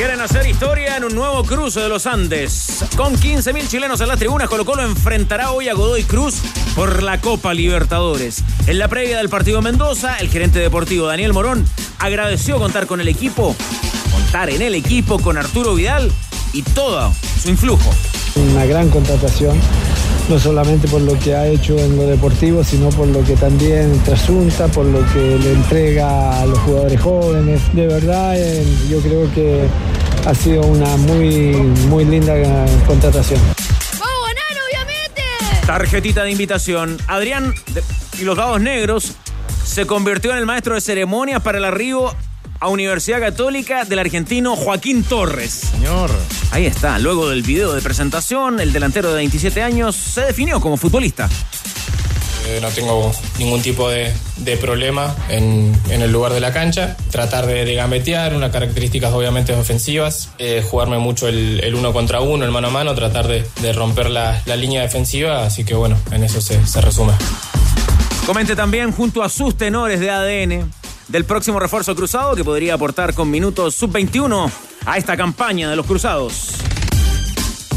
Quieren hacer historia en un nuevo cruce de los Andes. Con 15.000 chilenos en las tribunas, Colo Colo enfrentará hoy a Godoy Cruz por la Copa Libertadores. En la previa del partido Mendoza, el gerente deportivo Daniel Morón agradeció contar con el equipo, contar en el equipo con Arturo Vidal y todo su influjo. Una gran contratación no solamente por lo que ha hecho en lo deportivo, sino por lo que también trasunta, por lo que le entrega a los jugadores jóvenes. De verdad, eh, yo creo que ha sido una muy, muy linda contratación. ¡Vamos a ganar, obviamente! Tarjetita de invitación. Adrián y los dados negros se convirtió en el maestro de ceremonias para el arribo a Universidad Católica del argentino Joaquín Torres. Señor. Ahí está, luego del video de presentación, el delantero de 27 años se definió como futbolista. Eh, no tengo ningún tipo de, problema en, el lugar de la cancha. Tratar de, gambetear, unas características obviamente ofensivas, eh, jugarme mucho el, uno contra uno, el mano a mano, tratar de, romper la, línea defensiva, así que bueno, en eso se, se resume. Comente también junto a sus tenores de ADN del próximo refuerzo cruzado que podría aportar con minutos sub-21 a esta campaña de los cruzados.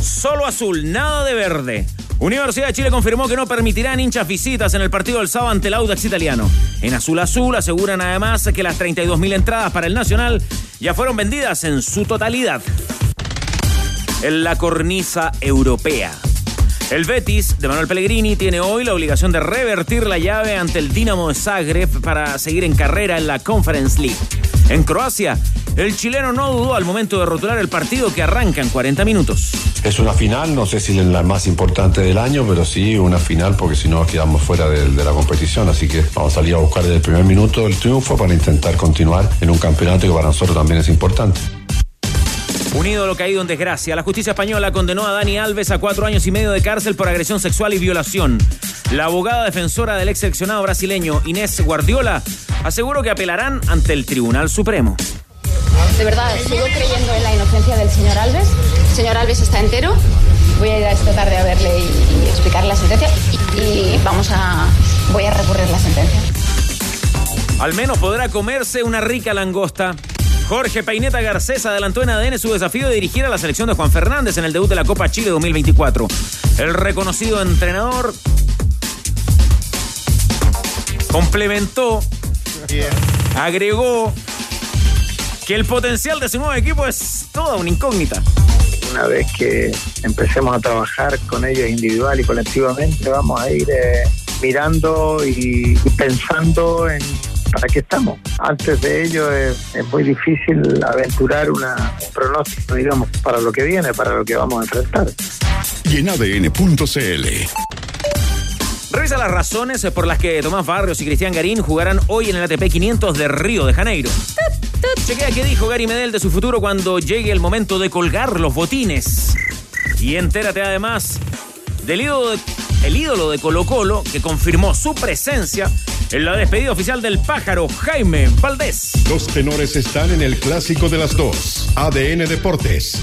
Solo azul, nada de verde. Universidad de Chile confirmó que no permitirán hinchas visitas en el partido del sábado ante el Audax italiano. En azul azul aseguran además que las 32.000 entradas para el Nacional ya fueron vendidas en su totalidad. En la cornisa europea. El Betis de Manuel Pellegrini tiene hoy la obligación de revertir la llave ante el Dinamo de Zagreb para seguir en carrera en la Conference League. En Croacia, el chileno no dudó al momento de rotular el partido que arranca en 40 minutos. Es una final, no sé si la más importante del año, pero sí una final porque si no quedamos fuera de, de, la competición. Así que vamos a salir a buscar desde el primer minuto el triunfo para intentar continuar en un campeonato que para nosotros también es importante. Un ídolo caído en desgracia. La justicia española condenó a Dani Alves a cuatro años y medio de cárcel por agresión sexual y violación. La abogada defensora del ex seleccionado brasileño Inés Guardiola aseguró que apelarán ante el Tribunal Supremo. De verdad, sigo creyendo en la inocencia del señor Alves. El señor Alves está entero. Voy a ir a esta tarde a verle y, explicar la sentencia. Y, y vamos a. Voy a recurrir la sentencia. Al menos podrá comerse una rica langosta. Jorge Peineta Garcés adelantó en ADN su desafío de dirigir a la selección de Juan Fernández en el debut de la Copa Chile 2024. El reconocido entrenador complementó, agregó que el potencial de su nuevo equipo es toda una incógnita. Una vez que empecemos a trabajar con ellos individual y colectivamente, vamos a ir eh, mirando y pensando en para qué estamos. Antes de ello es, muy difícil aventurar una, un pronóstico, digamos, para lo que viene, para lo que vamos a enfrentar. Y en ADN.cl. Revisa las razones por las que Tomás Barrios y Cristian Garín jugarán hoy en el ATP 500 de Río de Janeiro. Chequea qué dijo Gary Medel de su futuro cuando llegue el momento de colgar los botines. Y entérate además del ídolo de, el ídolo de Colo Colo que confirmó su presencia en la despedida oficial del pájaro Jaime Valdés. Los tenores están en el clásico de las dos. ADN Deportes.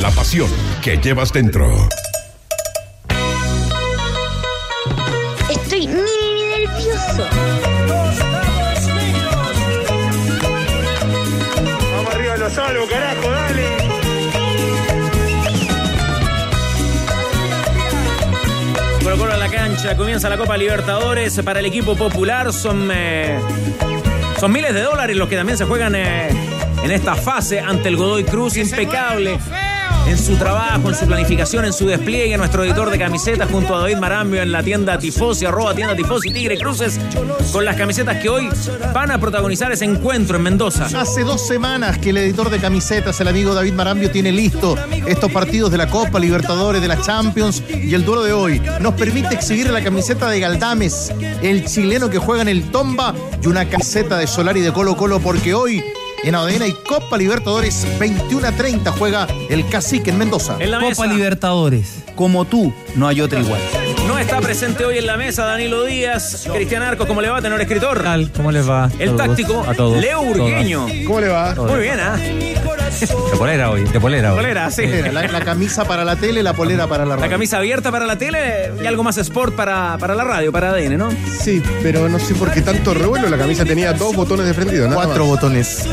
La pasión que llevas dentro. Comienza la Copa Libertadores para el equipo popular. Son, eh, son miles de dólares los que también se juegan eh, en esta fase ante el Godoy Cruz. Impecable en su trabajo, en su planificación, en su despliegue. Nuestro editor de camisetas junto a David Marambio en la tienda Tifosi, arroba tienda Tifosi Tigre Cruces, con las camisetas que hoy van a protagonizar ese encuentro en Mendoza. Hace dos semanas que el editor de camisetas, el amigo David Marambio, tiene listo estos partidos de la Copa Libertadores, de la Champions y el duelo de hoy. Nos permite exhibir la camiseta de Galdames, el chileno que juega en el Tomba, y una camiseta de Solari de Colo Colo, porque hoy en ADN y Copa Libertadores 21 a 30 juega el Cacique en Mendoza. En la mesa. Copa Libertadores. Como tú, no hay otra igual. No está presente hoy en la mesa Danilo Díaz. Cristian Arcos, ¿cómo le va, tenor escritor? tal? ¿Cómo les va? El Todos, táctico, A todos. Leo Urgueño. ¿Cómo le va? Muy bien, ¿ah? De polera hoy, de polera hoy. Polera, sí. La, la camisa para la tele, la polera para la La radio. camisa abierta para la tele y algo más sport para, para la radio, para ADN, ¿no? Sí, pero no sé por qué tanto revuelo. La camisa tenía dos botones de prendido, Cuatro más. botones.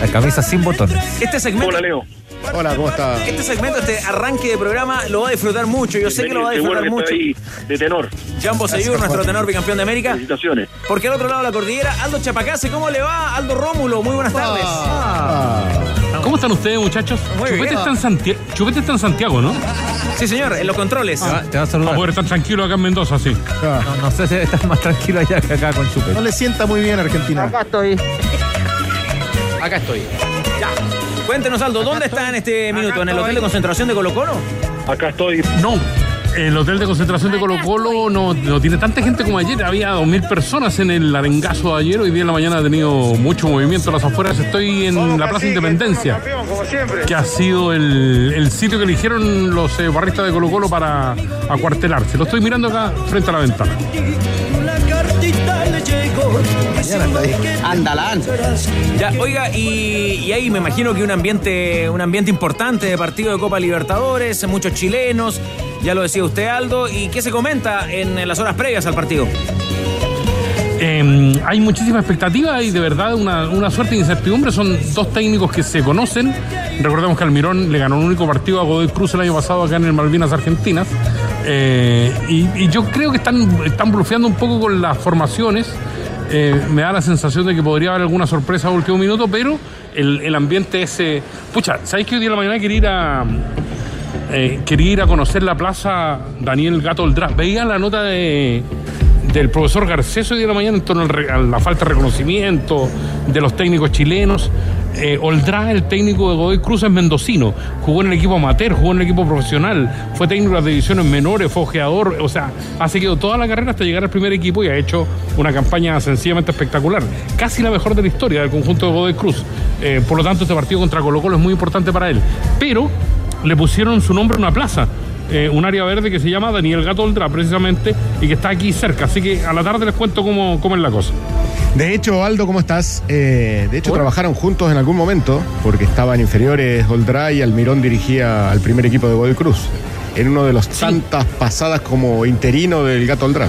La camisa sin botones. Este segmento, Hola, Leo. Hola, ¿cómo está? este segmento, este arranque de programa lo va a disfrutar mucho. Yo sé que lo va a disfrutar mucho. ahí de tenor. Jambo Seyur, nuestro tenor bicampeón de América. Felicitaciones. Porque al otro lado de la cordillera, Aldo Chapacase, ¿cómo le va? Aldo Rómulo, muy buenas tardes. ¿Cómo están ustedes, muchachos? Muy Chupete bien. está, en Santiago, Chupete está en Santiago, ¿no? Sí, señor, en los controles. Te va a saludar. poder estar tranquilo acá en Mendoza, sí. No, no sé si estás más tranquilo allá que acá con Chupete. No le sienta muy bien a Argentina. estoy. Acá estoy. Cuéntenos, Aldo, ¿dónde está en este minuto? ¿En el hotel de concentración de Colo Colo? Acá estoy. No, el hotel de concentración de Colo Colo no, no tiene tanta gente como ayer. Había 2.000 personas en el arengazo de ayer. Hoy día en la mañana ha tenido mucho movimiento a las afueras. Estoy en la Plaza Independencia, que ha sido el, el sitio que eligieron los eh, barristas de Colo Colo para acuartelarse. Lo estoy mirando acá frente a la ventana. Andalán. Ya, oiga, y, y ahí me imagino que un ambiente, un ambiente importante de partido de Copa Libertadores, muchos chilenos, ya lo decía usted, Aldo. ¿Y qué se comenta en, las horas previas al partido? Eh, hay muchísima expectativa y de verdad una, una suerte de incertidumbre. Son dos técnicos que se conocen. Recordemos que Almirón le ganó un único partido a Godoy Cruz el año pasado acá en el Malvinas Argentinas. Eh, y, yo creo que están, están blufeando un poco con las formaciones. Eh, me da la sensación de que podría haber alguna sorpresa a último minuto, pero el, el ambiente es... eh, pucha, ¿sabéis que hoy día de la mañana quería ir a... quería ir a conocer la plaza Daniel Gato Oldrá. Veía la nota de, del profesor Garcés hoy de la mañana en torno a la falta de reconocimiento de los técnicos chilenos. Eh, el técnico de Godoy Cruz, es mendocino. Jugó en el equipo amateur, jugó en el equipo profesional, fue técnico de las divisiones menores, fue ojeador. O sea, ha seguido toda la carrera hasta llegar al primer equipo y ha hecho una campaña sencillamente espectacular. Casi la mejor de la historia del conjunto de Godoy Cruz. Eh, por lo tanto, este partido contra Colo Colo es muy importante para él. Pero le pusieron su nombre a una plaza. eh, un área verde que se llama Daniel Gato Oldrá, precisamente, y que está aquí cerca. Así que a la tarde les cuento cómo, cómo es la cosa. De hecho, Aldo, ¿cómo estás? Eh, de hecho, trabajaron juntos en algún momento, porque estaban inferiores Oldra y Almirón dirigía al primer equipo de Godoy Cruz. En uno de los tantas pasadas como interino del Gato Oldra.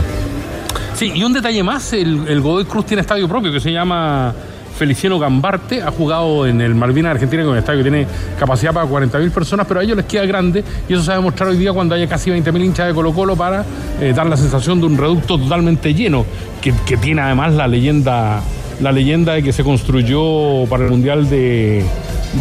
Sí, y un detalle más, el, el Godoy Cruz tiene estadio propio que se llama Feliciano Gambarte, ha jugado en el Malvinas Argentina con un estadio que tiene capacidad para 40.000 personas, pero a ellos les queda grande y eso se va a demostrar hoy día cuando haya casi 20.000 hinchas de Colo Colo para eh, dar la sensación de un reducto totalmente lleno, que, que tiene además la leyenda, la leyenda de que se construyó para el Mundial de,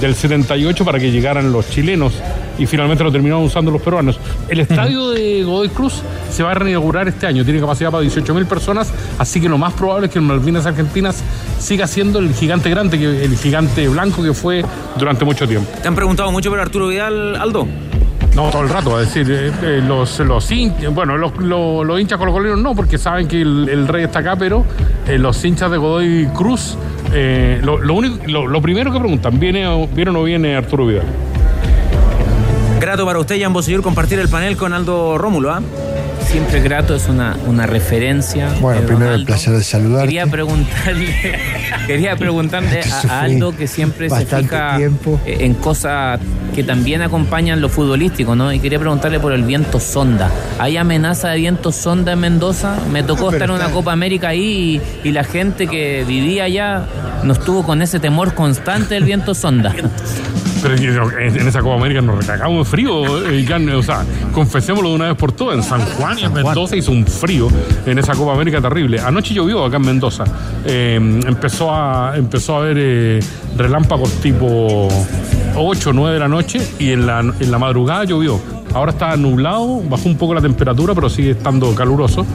del 78 para que llegaran los chilenos y finalmente lo terminaron usando los peruanos. El estadio de Godoy Cruz se va a reinaugurar este año, tiene capacidad para 18.000 personas, así que lo más probable es que el Malvinas Argentinas siga siendo el gigante grande, que, el gigante blanco que fue durante mucho tiempo. ¿Te han preguntado mucho por Arturo Vidal, Aldo? No, todo el rato, a decir, eh, eh, los, los hinchas, bueno, los, los- los hinchas colocolinos no, porque saben que el, el rey está acá, pero eh, los hinchas de Godoy Cruz, lo, lo único, lo, lo primero que preguntan, ¿viene ¿viene o no viene Arturo Vidal? Grato para usted, Jan Bosellur, compartir el panel con Aldo Rómulo, ¿ah? Siempre grato, es una, una referencia. Bueno, primero el placer de saludarte. Quería preguntarle, quería preguntarle a, Aldo que siempre se fija tiempo. en cosas que también acompañan lo futbolístico, ¿no? Y quería preguntarle por el viento sonda. ¿Hay amenaza de viento sonda en Mendoza? Me tocó estar en una está- Copa América ahí y, y la gente que vivía allá nos tuvo con ese temor constante del viento sonda. En esa Copa América nos recagamos de frío. eh, o sea, confesémoslo de una vez por todas. En San Juan y en Mendoza hizo un frío en esa Copa América terrible. Anoche llovió acá en Mendoza. Eh, empezó, a, empezó a haber eh, relámpagos tipo 8 o 9 de la noche y en la, en la madrugada llovió. Ahora está nublado, bajó un poco la temperatura, pero sigue estando caluroso.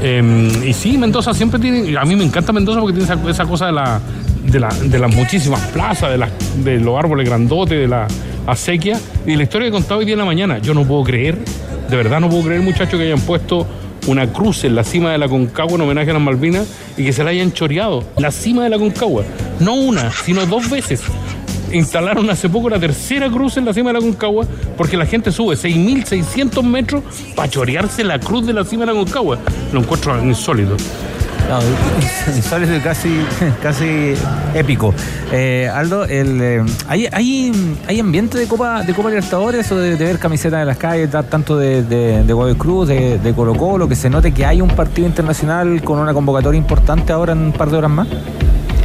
Eh, y sí, Mendoza siempre tiene. A mí me encanta Mendoza porque tiene esa, esa cosa de la, de, la- las muchísimas plazas, de, las, de los árboles grandotes, de la acequia. Y la historia que he contado hoy día en la mañana, yo no puedo creer, de verdad no puedo creer, muchachos, que hayan puesto una cruz en la cima de la Concagua en homenaje a las Malvinas y que se la hayan choreado. La cima de la Concagua. No una, sino dos veces. Instalaron hace poco la tercera cruz en la cima de la Concagua porque la gente sube 6.600 metros para chorearse la cruz de la cima de la Concagua. Lo encuentro insólito. No, y casi, casi épico. Eh, Aldo, el, eh, ¿hay, hay, hay ambiente de Copa de Copa Libertadores o de, de ver camisetas en las calles, ta- tanto de, de, de Godoy Cruz, de, de Colo Colo, que se note que hay un partido internacional con una convocatoria importante ahora en un par de horas más?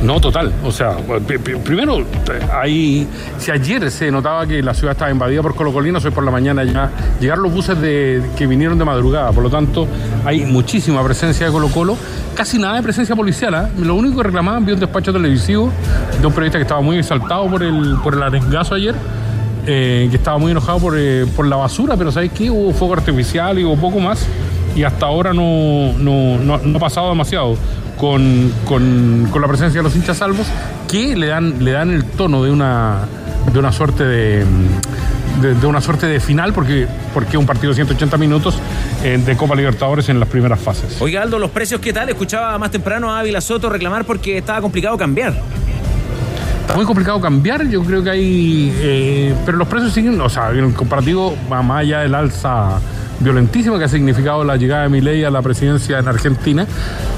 No, total. O sea, pri- pri- primero, hay, si ayer se notaba que la ciudad estaba invadida por colocolinos, hoy por la mañana ya llegaron los buses de, que vinieron de madrugada. Por lo tanto, hay muchísima presencia de Colo Colo. Casi nada de presencia policial. ¿ah? Lo único que reclamaban, vi un despacho televisivo de un periodista que estaba muy exaltado por el, por el arengazo ayer. eh, que estaba muy enojado por, eh, por la basura, pero ¿sabes qué? Hubo fuego artificial y hubo poco más y hasta ahora no, no, no- no ha pasado demasiado con, con- con la presencia de los hinchas salvos que le dan, le dan el tono de una, de una suerte de, de, de una suerte de final porque porque un partido de 180 minutos eh, de Copa Libertadores en las primeras fases. Oiga, Aldo, ¿los precios qué tal? Escuchaba más temprano a Ávila Soto reclamar porque estaba complicado cambiar. Está muy complicado cambiar, yo creo que hay. eh, pero los precios siguen, o sea, en el comparativo, más allá del alza violentísima que ha significado la llegada de Milei a la presidencia en Argentina,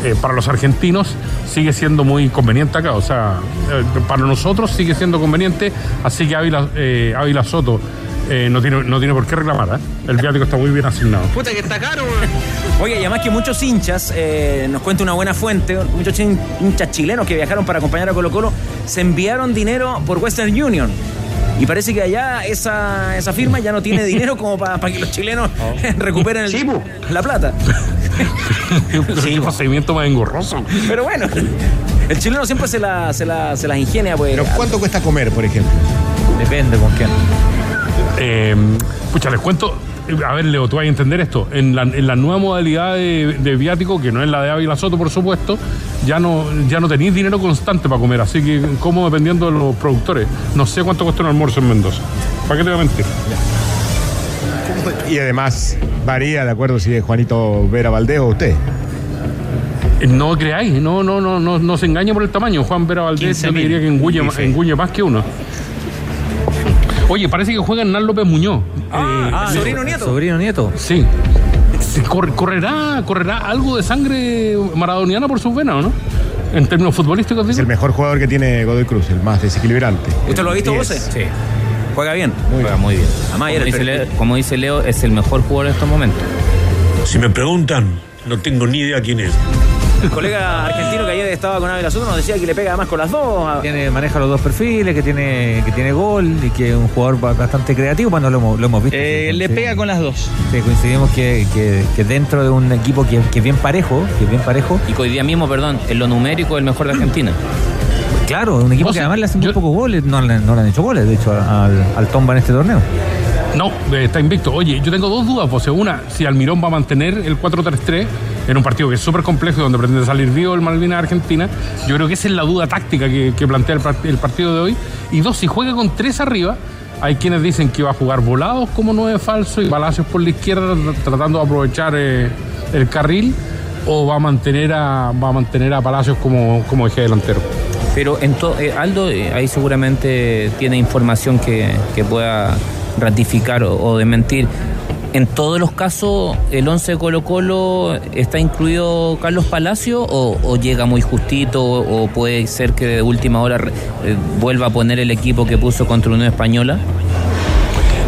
eh, para los argentinos sigue siendo muy conveniente acá. O sea, eh, para nosotros sigue siendo conveniente, así que Ávila, eh, Ávila Soto no, tiene, no tiene por qué reclamar. El viático está muy bien asignado. Puta que está caro, Oye, y además que muchos hinchas, nos cuenta una buena fuente, muchos hinchas chilenos que viajaron para acompañar a Colo Colo, se enviaron dinero por Western Union. Y parece que allá esa, esa firma ya no tiene dinero como para que los chilenos recuperen el- la plata. Pero qué procedimiento más engorroso. Pero bueno, el chileno siempre se, la, se, la- se las ingenia, pues. Pero ¿cuánto cuesta comer, por ejemplo? Depende con quién. Eh, pucha, les cuento. A ver, Leo, tú vas a entender esto. En la, en la nueva modalidad de, de viático, que no es la de Ávila Soto, por supuesto, ya no, ya no tenéis dinero constante para comer. Así que, como dependiendo de los productores. No sé cuánto cuesta un almuerzo en Mendoza. ¿Para qué te voy a mentir? Y además varía de acuerdo si es Juanito Vera Valdés o usted. Eh, No creáis, no, no, no, no, no se engañe por el tamaño. Juan Vera Valdés, yo diría que engulle, engulle más que uno. Oye, parece que juega Hernán López Muñoz. Ah, Eh, sobrino nieto. Sobrino nieto. Sí. Sí, corre- correrá, correrá algo de sangre maradoniana por sus venas, ¿o no? En términos futbolísticos, Es digo. el mejor jugador que tiene Godoy Cruz, el más desequilibrante. ¿Usted lo ha visto? 10. Sí. Juega bien. Juega muy bien. Además, Como era el dice, perfil. Leo, como dice Leo, es el mejor jugador en estos momentos. Si me preguntan, no tengo ni idea quién es. El colega argentino que ayer estaba con Ávila Soto nos decía que le pega además con las dos. Tiene, maneja los dos perfiles, que tiene, que tiene gol y que es un jugador ba- bastante creativo. Bueno, lo hemos, lo hemos visto. Eh, le pega con las dos. Sí, coincidimos que, que- que dentro de un equipo que, que es bien parejo, que es bien parejo, Y que hoy día mismo, perdón, en lo numérico el mejor de Argentina. claro, un equipo O que además le hacen muy pocos goles, no, le- no le han hecho goles, de hecho, al, al Tomba en este torneo. No, eh, está invicto. Oye, yo tengo dos dudas, José. Una, si Almirón va a mantener el 4-3-3 en un partido que es súper complejo donde pretende salir vivo el Malvinas Argentina. Yo creo que esa es la duda táctica que, que plantea el, part- el partido de hoy. Y dos, si juega con tres arriba, hay quienes dicen que va a jugar volados como nueve falso y Palacios por la izquierda tr- tratando de aprovechar eh, el carril o va a mantener a, va a mantener a Palacios como, como eje delantero. Pero en eh, Aldo eh, ahí seguramente tiene información que, que pueda ratificar o, o. En todos los casos, el 11 de Colo Colo está incluido Carlos Palacio o, llega muy justito o, puede ser que de última hora eh, vuelva a poner el equipo que puso contra Unión Española.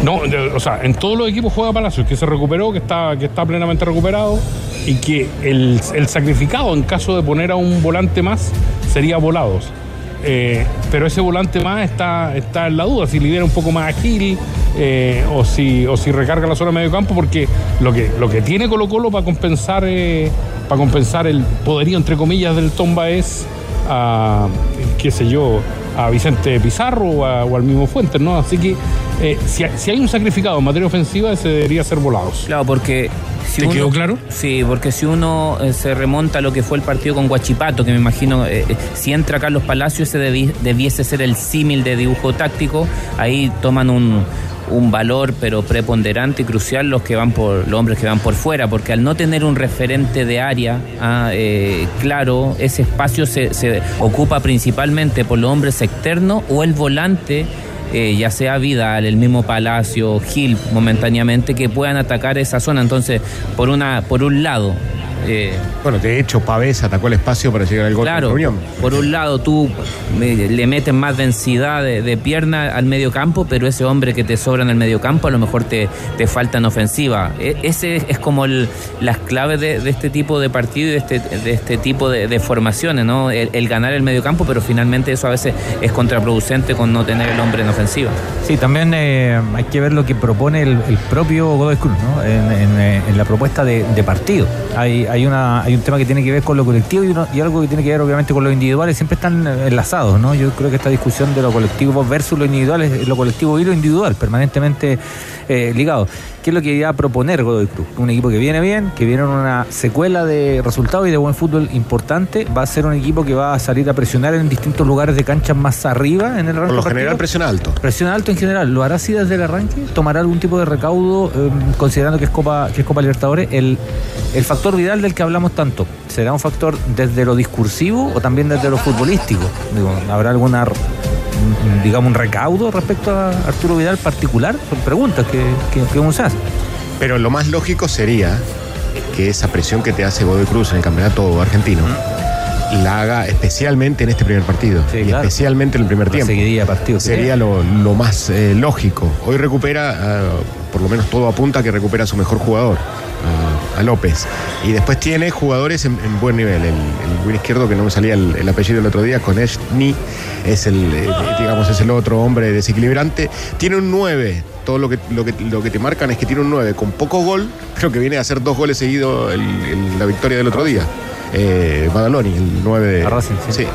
No, o sea, en todos los equipos juega Palacios, que se recuperó, que está, que está plenamente recuperado y que el, sacrificado en caso de poner a un volante más sería volados. Eh, pero ese volante más está, está en la duda, si lidera un poco más ágil eh, o, si, o si recarga la zona de medio campo, porque lo que, lo que tiene Colo Colo para compensar, eh, para compensar el poderío, entre comillas, del Tomba es a, qué sé yo, a Vicente Pizarro o, a- o al mismo Fuentes, ¿no? Así que eh, si, si hay un sacrificado en materia ofensiva, ese debería ser volados. Claro, porque si ¿Te uno- quedó claro? Sí, porque si uno eh, se remonta a lo que fue el partido con Guachipato, que me imagino, eh, si entra Carlos Palacio, ese debi- debiese ser el símil de dibujo táctico, ahí toman un, un valor pero preponderante y crucial los que van por los hombres que van por fuera, porque al no tener un referente de área ah, eh, claro, ese espacio se, se ocupa principalmente por los hombres externos o el volante eh, ya sea Vidal, el mismo Palacio, Gil momentáneamente, que puedan atacar esa zona. Entonces, por una, por un lado, eh, bueno, de hecho, Pavés atacó el espacio para llegar al gol claro, de Unión. Por un lado, tú eh, le metes más densidad de, de, pierna al medio campo, pero ese hombre que te sobra en el medio campo a lo mejor te, te falta en ofensiva. E, ese es como el, las claves de, de, este tipo de partido y de este, de este tipo de, de formaciones, ¿no? El, el, ganar el medio campo, pero finalmente eso a veces es contraproducente con no tener el hombre en ofensiva. Sí, también eh, hay que ver lo que propone el, el propio Godoy Cruz, ¿no? En, en, en la propuesta de, partido. Hay, hay, una, hay un tema que tiene que ver con lo colectivo y, uno, y, algo que tiene que ver obviamente con lo individuales, siempre están enlazados, ¿no? Yo creo que esta discusión de lo colectivo versus lo individual es lo colectivo y lo individual, permanentemente eh, ligados. ¿Qué es lo que iba a proponer Godoy Cruz? Un equipo que viene bien, que viene en una secuela de resultados y de buen fútbol importante. Va a ser un equipo que va a salir a presionar en distintos lugares de cancha más arriba en el Por lo general, presión alto. Presión alto en general. ¿Lo hará así desde el arranque? ¿Tomará algún tipo de recaudo eh, considerando que es Copa, que es Copa Libertadores? El, el factor Vidal del que hablamos tanto, ¿será un factor desde lo discursivo o también desde lo futbolístico? Digo, ¿Habrá alguna digamos, un recaudo respecto a Arturo Vidal particular? Son preguntas que, que, que uno se hace. Pero lo más lógico sería que esa presión que te hace Godoy Cruz en el campeonato argentino ¿Mm? la haga especialmente en este primer partido sí, y claro. especialmente en el primer tiempo. Partido, sería lo, lo, más eh, lógico. Hoy recupera, uh, por lo menos todo apunta que recupera a su mejor jugador. A, a, López. Y después tiene jugadores en, en buen nivel. El, el win izquierdo, que no me salía el, el apellido el otro día, con Eshni, es el, eh, digamos, es el otro hombre desequilibrante. Tiene un 9. Todo lo que, lo, que, lo que te marcan es que tiene un 9 con poco gol, pero que viene a hacer dos goles seguidos la victoria del otro día. Eh, Badaloni, el 9 de. Racing, sí. sí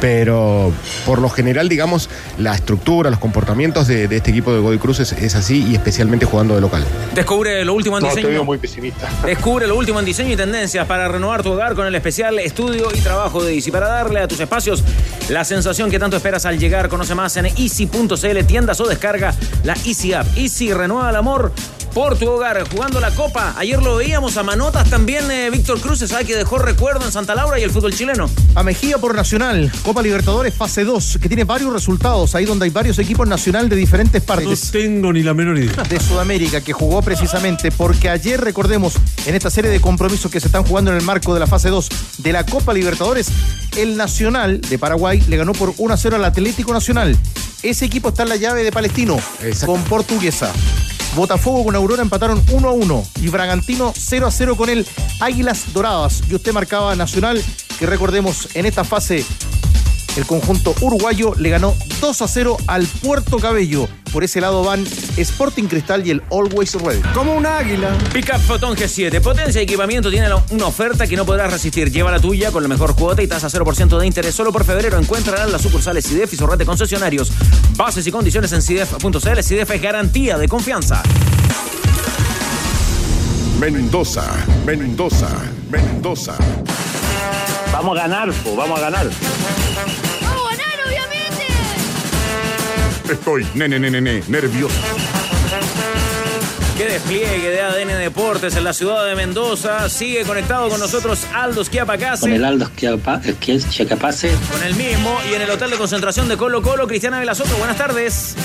pero por lo general, digamos, la estructura, los comportamientos de, de este equipo de Godoy Cruz es, es, así y especialmente jugando de local. Descubre lo último en no, diseño. Te veo muy pesimista. Descubre lo último en diseño y tendencias para renovar tu hogar con el especial estudio y trabajo de Easy para darle a tus espacios la sensación que tanto esperas al llegar. Conoce más en easy.cl, tiendas o descarga la Easy App. Easy renueva el amor por tu hogar, jugando la Copa. Ayer lo veíamos a Manotas también, eh, Víctor Cruz, sabe que dejó recuerdo en Santa Laura y el fútbol chileno. A Mejía por Nacional, Copa Libertadores fase 2, que tiene varios resultados, ahí donde hay varios equipos nacional de diferentes partes. No tengo ni la menor idea. De Sudamérica, que jugó precisamente porque ayer, recordemos, en esta serie de compromisos que se están jugando en el marco de la fase 2 de la Copa Libertadores, el Nacional de Paraguay le ganó por 1 a 0 al Atlético Nacional. Ese equipo está en la llave de Palestino, Exacto. con Portuguesa. Botafogo con Aurora empataron 1 a 1 y Bragantino 0 a 0 con el Águilas Doradas. Y usted marcaba Nacional, que recordemos en esta fase el conjunto uruguayo le ganó 2 a 0 al Puerto Cabello. Por ese lado van Sporting Cristal y el Always Ready. Como un águila. Pickup Fotón G7. Potencia y equipamiento tiene una oferta que no podrás resistir. Lleva la tuya con la mejor cuota y tasa 0% de interés. Solo por febrero encuentrarán las sucursales CIDEF y su red de concesionarios. Bases y condiciones en CIDEF.cl. CIDEF es garantía de confianza. Mendoza, Mendoza, Mendoza. Vamos a ganar, po, vamos a ganar. Estoy, nene, nene, nene, nervioso. Qué despliegue de ADN Deportes en la ciudad de Mendoza. Sigue conectado con nosotros Aldo Schiapacase. Con el Aldo Schiapacase. Con el mismo y en el hotel de concentración de Colo Colo, Cristiana Velasoto. Buenas tardes.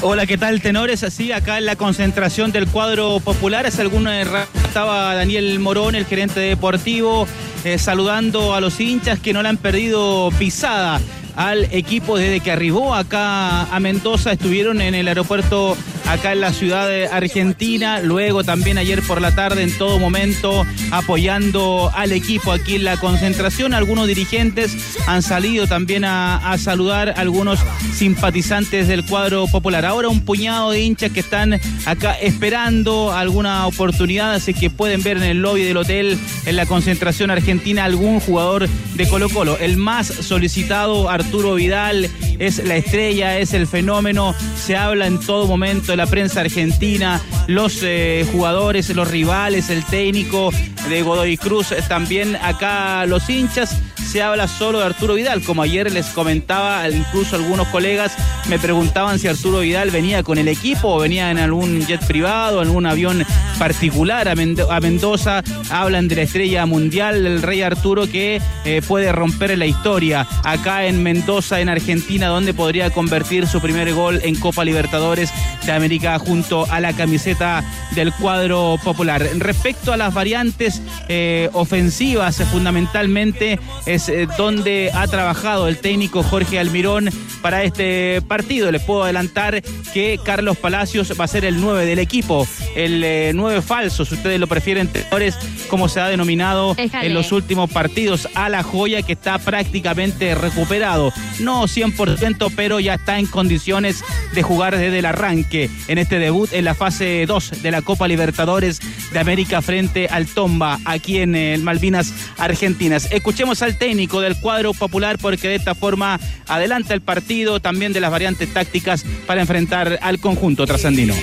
Hola, ¿qué tal, tenores? Así, acá en la concentración del cuadro popular, hace alguna estaba Daniel Morón, el gerente deportivo, eh, saludando a los hinchas que no le han perdido pisada al equipo desde que arribó acá a Mendoza. Estuvieron en el aeropuerto acá en la ciudad de Argentina, luego también ayer por la tarde en todo momento apoyando al equipo aquí en la concentración. Algunos dirigentes han salido también a, a saludar, algunos simpatizantes del cuadro popular. Ahora un puñado de hinchas que están acá esperando alguna oportunidad, así que pueden ver en el lobby del hotel en la concentración argentina algún jugador de Colo Colo. El más solicitado, Arturo Vidal, es la estrella, es el fenómeno, se habla en todo momento de la prensa argentina, los eh, jugadores, los rivales, el técnico de Godoy Cruz, también acá los hinchas se habla solo de Arturo Vidal, como ayer les comentaba, incluso algunos colegas me preguntaban si Arturo Vidal venía con el equipo o venía en algún jet privado, en algún avión particular a, Mendoza. Hablan de la estrella mundial, el rey Arturo, que eh, puede romper la historia acá en Mendoza, en Argentina, donde podría convertir su primer gol en Copa Libertadores de América junto a la camiseta del cuadro popular. Respecto a las variantes eh, ofensivas, fundamentalmente es eh, donde ha trabajado el técnico Jorge Almirón para este partido. Les puedo adelantar que Carlos Palacios va a ser el 9 del equipo, el 9 eh, falso, si ustedes lo prefieren, tenores, como se ha denominado en los últimos partidos, a la joya que está prácticamente recuperado. No 100%, pero ya está en condiciones de jugar desde el arranque en este debut en la fase 2 de la Copa Libertadores de América frente al Tomba, aquí en el eh, Malvinas Argentinas. Escuchemos al técnico del cuadro popular porque de esta forma adelanta el partido también de las variantes tácticas para enfrentar al conjunto trasandino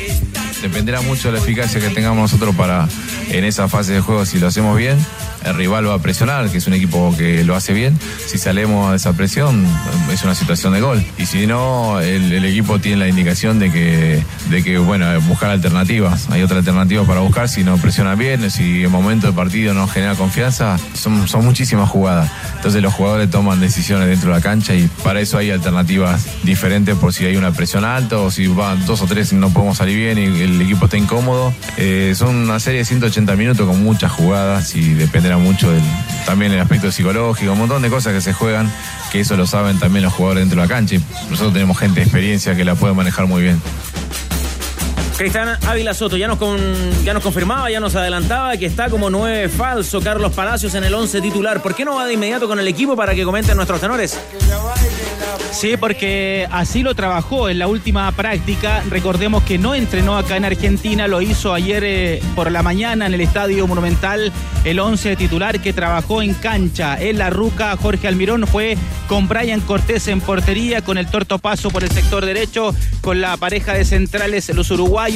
dependerá mucho de la eficacia que tengamos nosotros para en esa fase de juego si lo hacemos bien. El rival va a presionar, que es un equipo que lo hace bien. Si salimos de esa presión, es una situación de gol. Y si no, el, equipo tiene la indicación de que, de que, bueno, buscar alternativas. Hay otra alternativa para buscar si no presiona bien, si en momento de partido no genera confianza. Son, son muchísimas jugadas. Entonces los jugadores toman decisiones dentro de la cancha y para eso hay alternativas diferentes por si hay una presión alta o si van dos o tres y no podemos salir bien y el equipo está incómodo. Eh, son una serie de 180 minutos con muchas jugadas y mucho también el aspecto psicológico, un montón de cosas que se juegan, que eso lo saben también los jugadores dentro de la cancha nosotros tenemos gente de experiencia que la puede manejar muy bien. Cristian Ávila Soto ya nos, ya nos confirmaba, ya nos adelantaba que está como nueve falso Carlos Palacios en el 11 titular. ¿Por qué no va de inmediato con el equipo para que comenten nuestros tenores? Sí, porque así lo trabajó en la última práctica. Recordemos que no entrenó acá en Argentina, lo hizo ayer eh, por la mañana en el Estadio Monumental, el 11 titular que trabajó en cancha. En la ruca, Jorge Almirón fue con Brian Cortés en portería, con el torto paso por el sector derecho, con la pareja de centrales, los uruguayos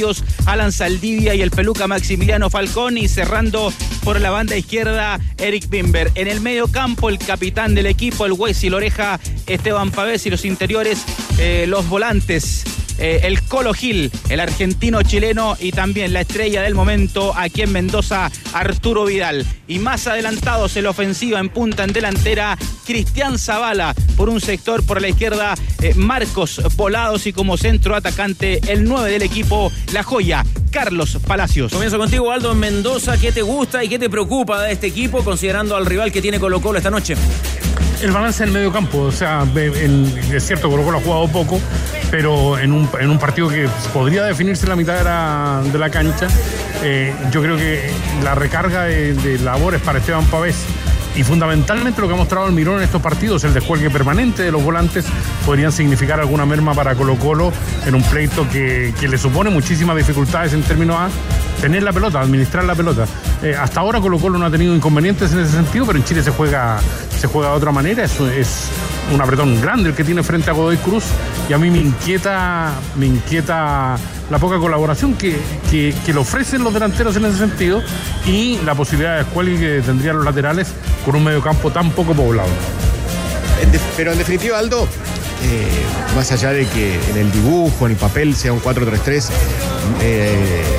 Alan Saldivia y el peluca Maximiliano Falcón y cerrando por la banda izquierda Eric Bimber. En el medio campo el capitán del equipo, el Wesley Loreja, Esteban Pavés y los interiores, eh, los volantes eh, el Colo Gil, el argentino chileno y también la estrella del momento aquí en Mendoza, Arturo Vidal. Y más adelantados en la ofensiva en punta en delantera, Cristian Zavala por un sector por la izquierda, eh, Marcos Volados y como centro atacante el 9 del equipo, la joya, Carlos Palacios. Comienzo contigo, Aldo, en Mendoza. ¿Qué te gusta y qué te preocupa de este equipo considerando al rival que tiene Colo Colo esta noche? El balance en el medio campo, o sea, es cierto, Colo Colo ha jugado poco, pero en un, en un partido que podría definirse la mitad de la, de la cancha, eh, yo creo que la recarga de, de labores para Esteban Pavés y fundamentalmente lo que ha mostrado el Mirón en estos partidos, el descuelgue permanente de los volantes, podrían significar alguna merma para Colo Colo en un pleito que, le supone muchísimas dificultades en términos a tener la pelota, administrar la pelota. Eh, hasta ahora Colo Colo no ha tenido inconvenientes en ese sentido, pero en Chile se juega, se juega de otra manera. Un apretón grande el que tiene frente a Godoy Cruz y a mí me inquieta, me inquieta la poca colaboración que, que, le ofrecen los delanteros en ese sentido y la posibilidad de escuela que tendrían los laterales con un mediocampo tan poco poblado. pero en definitiva, Aldo, eh, más allá de que en el dibujo, en el papel sea un 4-3-3, eh,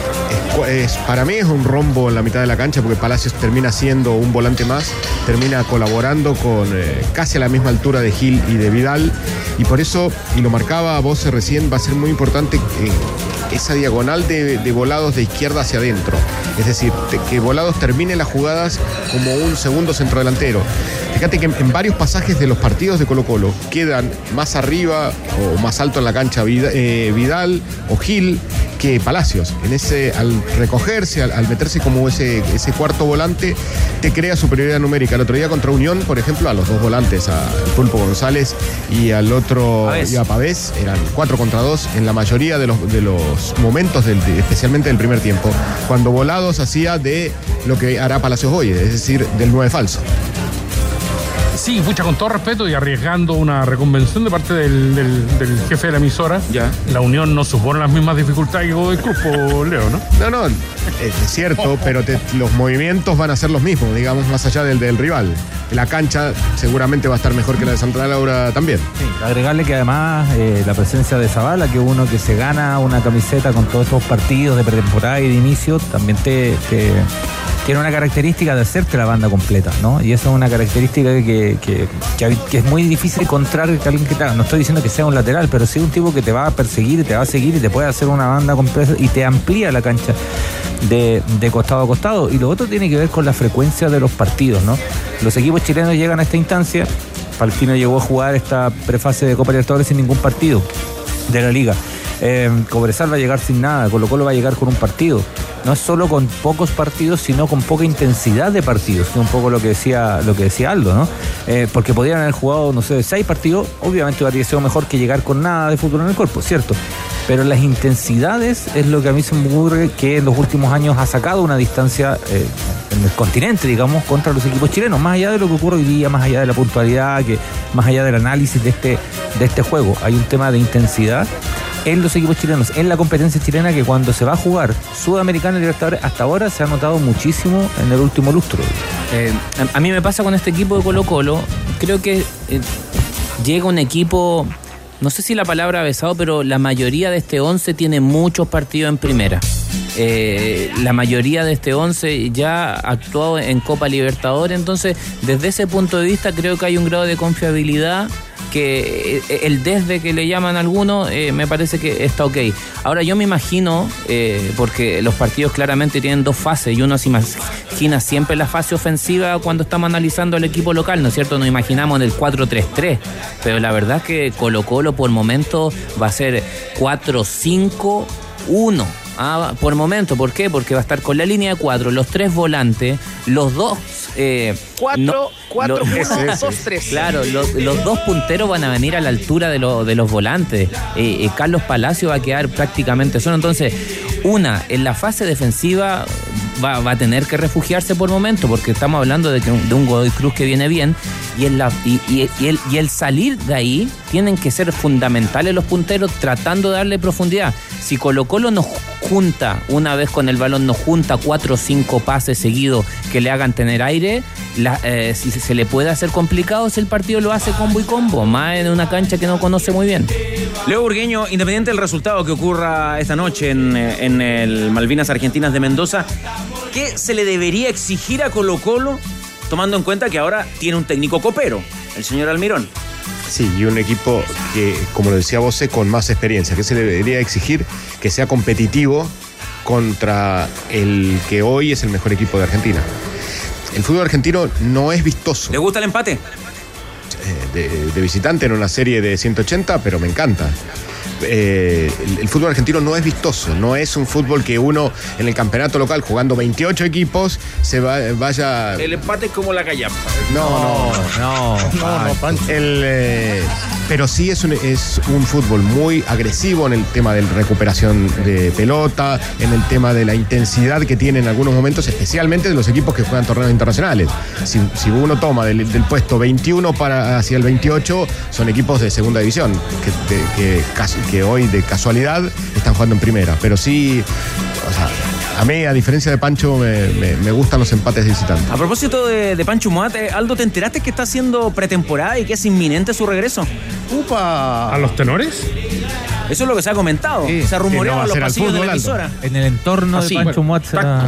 es, para mí es un rombo en la mitad de la cancha porque Palacios termina siendo un volante más, termina colaborando con eh, casi a la misma altura de Gil y de Vidal y por eso, y lo marcaba vos recién, va a ser muy importante esa diagonal de, volados de izquierda hacia adentro. Es decir, que volados termine las jugadas como un segundo centrodelantero. Fíjate que en, varios pasajes de los partidos de Colo Colo quedan más arriba o más alto en la cancha eh, Vidal o Gil que Palacios. En ese, al recogerse, al, meterse como ese, ese cuarto volante, te crea superioridad numérica. El otro día contra Unión, por ejemplo, a los dos volantes, a Pulpo González y al otro y a Pavés, eran cuatro contra dos en la mayoría de los, de los momentos, del, especialmente del primer tiempo, cuando Volados hacía de lo que hará Palacios hoy, es decir, del nueve falso. Sí, pucha, con todo respeto y arriesgando una reconvención de parte del, del- del jefe de la emisora, Ya. la Unión no supone las mismas dificultades que Godoy Cruz, po, Leo, ¿no? No, no, es cierto, pero te- los movimientos van a ser los mismos, digamos, más allá del, del rival. La cancha seguramente va a estar mejor que la de Santa Laura también. Agregarle que además eh, la presencia de Zavala, que uno que se gana una camiseta con todos estos partidos de pretemporada y de inicio, también te, te- tiene una característica de hacerte la banda completa, ¿no? Y esa es una característica que, que- que- es muy difícil encontrar que alguien que haga. No estoy diciendo que sea un lateral, pero sí un tipo que te va a perseguir te va a seguir y te puede hacer una banda completa y te amplía la cancha de, de costado a costado. Y lo otro tiene que ver con la frecuencia de los partidos, ¿no? Los equipos chilenos llegan a esta instancia. Palestino llegó a jugar esta prefase de Copa Libertadores sin ningún partido de la liga. Eh, Cobresal va a llegar sin nada, Colo Colo va a llegar con un partido. No es solo con pocos partidos, sino con poca intensidad de partidos, que es un poco lo que decía, lo que decía Aldo, ¿no? Eh, porque podrían haber jugado, no sé, seis partidos, obviamente habría sido mejor que llegar con nada de fútbol en el cuerpo, cierto. Pero las intensidades es lo que a mí se me ocurre que en los últimos años ha sacado una distancia eh, en el continente, digamos, contra los equipos chilenos, más allá de lo que ocurre hoy día, más allá de la puntualidad, que más allá del análisis de este, de este juego. Hay un tema de intensidad en los equipos chilenos, en la competencia chilena, que cuando se va a jugar Sudamericana y Libertadores, hasta ahora se ha notado muchísimo en el último lustro. Eh, a, mí me pasa con este equipo de Colo Colo, creo que eh, llega un equipo, no sé si la palabra besado, pero la mayoría de este 11 tiene muchos partidos en primera. Eh, la mayoría de este 11 ya ha actuado en Copa Libertadores, entonces desde ese punto de vista creo que hay un grado de confiabilidad que eh, el desde que le llaman algunos eh, me parece que está ok. Ahora yo me imagino, eh, porque los partidos claramente tienen dos fases y uno se imagina siempre la fase ofensiva cuando estamos analizando el equipo local, ¿no es cierto? Nos imaginamos en el 4-3-3, pero la verdad es que Colo Colo por momento va a ser 4-5-1. Ah, por momento, ¿por qué? Porque va a estar con la línea de cuatro, los tres volantes, los dos. Eh, Cuatro, no- cuatro, lo- uno, dos, tres. Claro, los, los dos punteros van a venir a la altura de, lo- de los volantes. Eh, eh, Carlos Palacio va a quedar prácticamente solo. Entonces, una, en la fase defensiva va, va a tener que refugiarse por momento, porque estamos hablando de, que, un- de un Godoy Cruz que viene bien, y, el, y el salir de ahí tienen que ser fundamentales los punteros tratando de darle profundidad. Si Colo Colo nos junta, una vez con el balón, nos junta cuatro o cinco pases seguidos que le hagan tener aire, eh, si se le puede hacer complicado si el partido lo hace combo y combo, más en una cancha que no conoce muy bien. Leo Burgueño, independiente del resultado que ocurra esta noche en, eh, en el Malvinas Argentinas de Mendoza, ¿qué se le debería exigir a Colo Colo, tomando en cuenta que ahora tiene un técnico copero, el señor Almirón? Sí, y un equipo que, como lo decía Bose, con más experiencia, que se le debería exigir que sea competitivo contra el que hoy es el mejor equipo de Argentina. El fútbol argentino no es vistoso. ¿Le gusta el empate? Eh, de, de visitante en una serie de 180, pero me encanta. Eh, el, el fútbol argentino no es vistoso, no es un fútbol que uno en el campeonato local jugando 28 equipos se va- vaya El empate es como la callapa. no, no, no. no, no, Pancho. El, eh, pero sí es un, es un fútbol muy agresivo en el tema de recuperación de pelota, en el tema de la intensidad que tiene en algunos momentos, especialmente de los equipos que juegan torneos internacionales. Si, uno toma del, puesto 21 para hacia el 28, son equipos de segunda división, que, de- que que hoy de casualidad están jugando en primera. Pero sí, o sea, a mí, a diferencia de Pancho, me, me- me gustan los empates de visitante. A propósito de, de Pancho Muat, eh, Aldo, ¿te enteraste que está haciendo pretemporada y que es inminente su regreso? ¡Upa! ¿A los tenores? Eso es lo que se ha comentado. se ha rumoreado en los pasillos de la emisora. En el entorno Así, de Pancho bueno, Muat será-.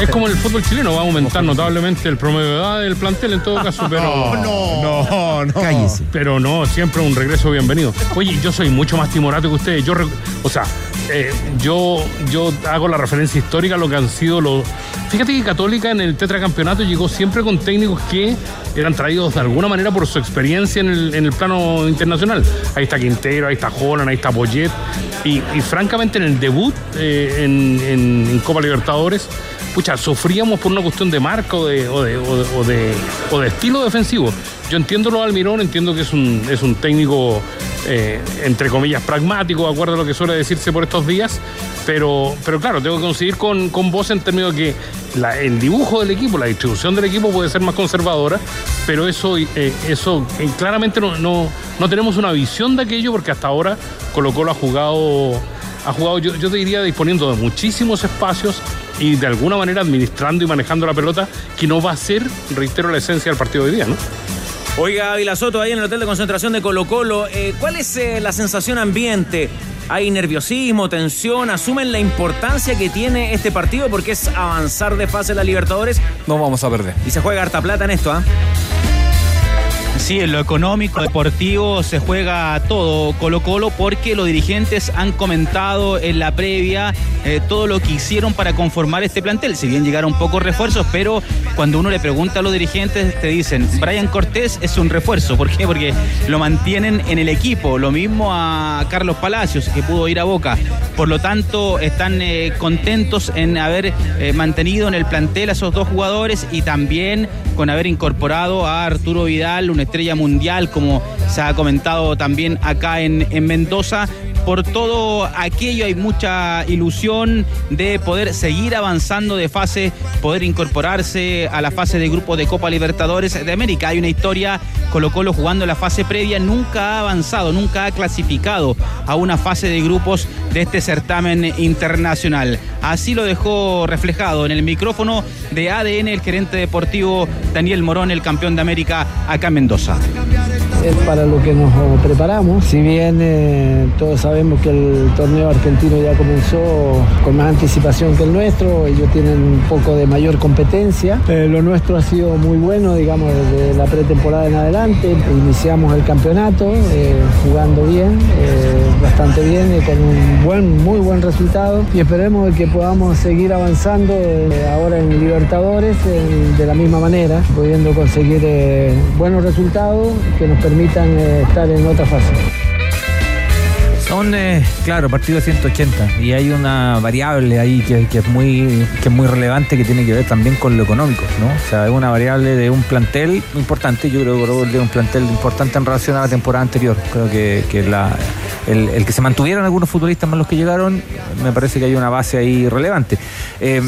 Es como el fútbol chileno, va a aumentar notablemente el promedio de edad del plantel en todo caso, pero. No, no, no. Cállese. Pero no, siempre un regreso bienvenido. Oye, yo soy mucho más timorato que ustedes. Yo, o sea, eh, yo, yo hago la referencia histórica a lo que han sido los. Fíjate que Católica en el tetracampeonato llegó siempre con técnicos que eran traídos de alguna manera por su experiencia en el, en el plano internacional. Ahí está Quintero, ahí está Holland, ahí está Poyet. Y, francamente en el debut eh, en, Copa Libertadores, pucha, sufríamos por una cuestión de marca o de- o de- o de estilo defensivo. Yo entiendo lo de Almirón, entiendo que es un, es un técnico, eh, entre comillas, pragmático, de acuerdo a lo que suele decirse por estos días, pero, pero claro, tengo que conseguir con, con vos en términos de que el dibujo del equipo, la distribución del equipo puede ser más conservadora, pero eso, eh, eso eh, claramente no, no, no tenemos una visión de aquello porque hasta ahora Colo Colo ha jugado, ha jugado yo, yo te diría, disponiendo de muchísimos espacios y de alguna manera administrando y manejando la pelota, que no va a ser, reitero, la esencia del partido de hoy día, ¿no? Oiga, Ávila Soto, ahí en el hotel de concentración de Colo Colo, eh, ¿cuál es eh, la sensación ambiente? ¿Hay nerviosismo, tensión? ¿Asumen la importancia que tiene este partido porque es avanzar de fase la Libertadores? No vamos a perder. Y se juega harta plata en esto, ¿ah? Sí, en lo económico, deportivo, se juega todo Colo Colo porque los dirigentes han comentado en la previa eh, todo lo que hicieron para conformar este plantel. Si bien llegaron pocos refuerzos, pero cuando uno le pregunta a los dirigentes, te dicen, Brian Cortés es un refuerzo. ¿Por qué? Porque lo mantienen en el equipo. Lo mismo a Carlos Palacios, que pudo ir a Boca. Por lo tanto, están eh, contentos en haber eh, mantenido en el plantel a esos dos jugadores y también con haber incorporado a Arturo Vidal, una estrella mundial, como se ha comentado también acá en, en Mendoza. Por todo aquello hay mucha ilusión de poder seguir avanzando de fase, poder incorporarse a la fase de grupo de Copa Libertadores de América. Hay una historia, Colo Colo jugando la fase previa, nunca ha avanzado, nunca ha clasificado a una fase de grupos de este certamen internacional. Así lo dejó reflejado en el micrófono de ADN el gerente deportivo Daniel Morón, el campeón de América acá en Mendoza. Es para lo que nos preparamos. Si bien eh, todos sabemos que el torneo argentino ya comenzó con más anticipación que el nuestro, ellos tienen un poco de mayor competencia. Eh, lo nuestro ha sido muy bueno, digamos, desde la pretemporada en adelante. Iniciamos el campeonato eh, jugando bien, bastante bien, eh, con un buen, muy buen resultado y esperemos que podamos seguir avanzando ahora en Libertadores de la misma manera, pudiendo conseguir buenos resultados que nos permitan eh, estar en otra fase. Son, eh, claro, partidos de 180 y hay una variable ahí que, es muy, que es muy relevante que tiene que ver también con lo económico, ¿no? O sea, es una variable de un plantel importante, yo creo que Colo tiene un plantel importante en relación a la temporada anterior. Creo que, que la, el, que se mantuvieron algunos futbolistas más los que llegaron, me parece que hay una base ahí relevante. Eh,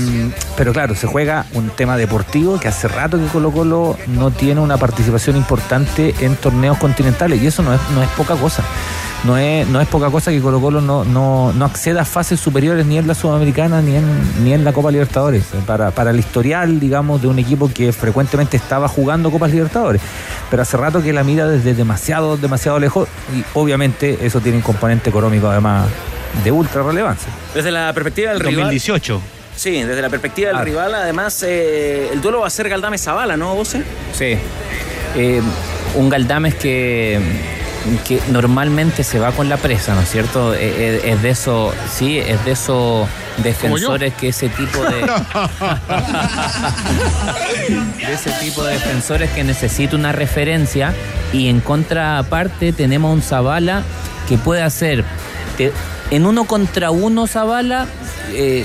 pero claro, se juega un tema deportivo que hace rato que Colo Colo no tiene una participación importante en torneos continentales y eso no es, no es poca cosa. No es, no es poca cosa que Colo Colo no, no, no acceda a fases superiores ni en la Sudamericana ni en, ni en la Copa Libertadores. Para, para el historial, digamos, de un equipo que frecuentemente estaba jugando Copas Libertadores. Pero hace rato que la mira desde demasiado, demasiado lejos y obviamente eso tiene un componente económico además de ultra relevancia. Desde la perspectiva del rival. 2018. Sí, desde la perspectiva del Ah. rival, además, eh, el duelo va a ser Galdame Zavala, ¿no, Vos? Sí. Eh, un Galdames que, que normalmente se va con la presa, ¿no es cierto? Eh, eh, Es, de eso, sí, es de esos defensores que ese tipo de. de ese tipo de defensores que necesita una referencia. Y en contraparte tenemos un Zavala que puede hacer. te- en uno contra uno Zavala, eh,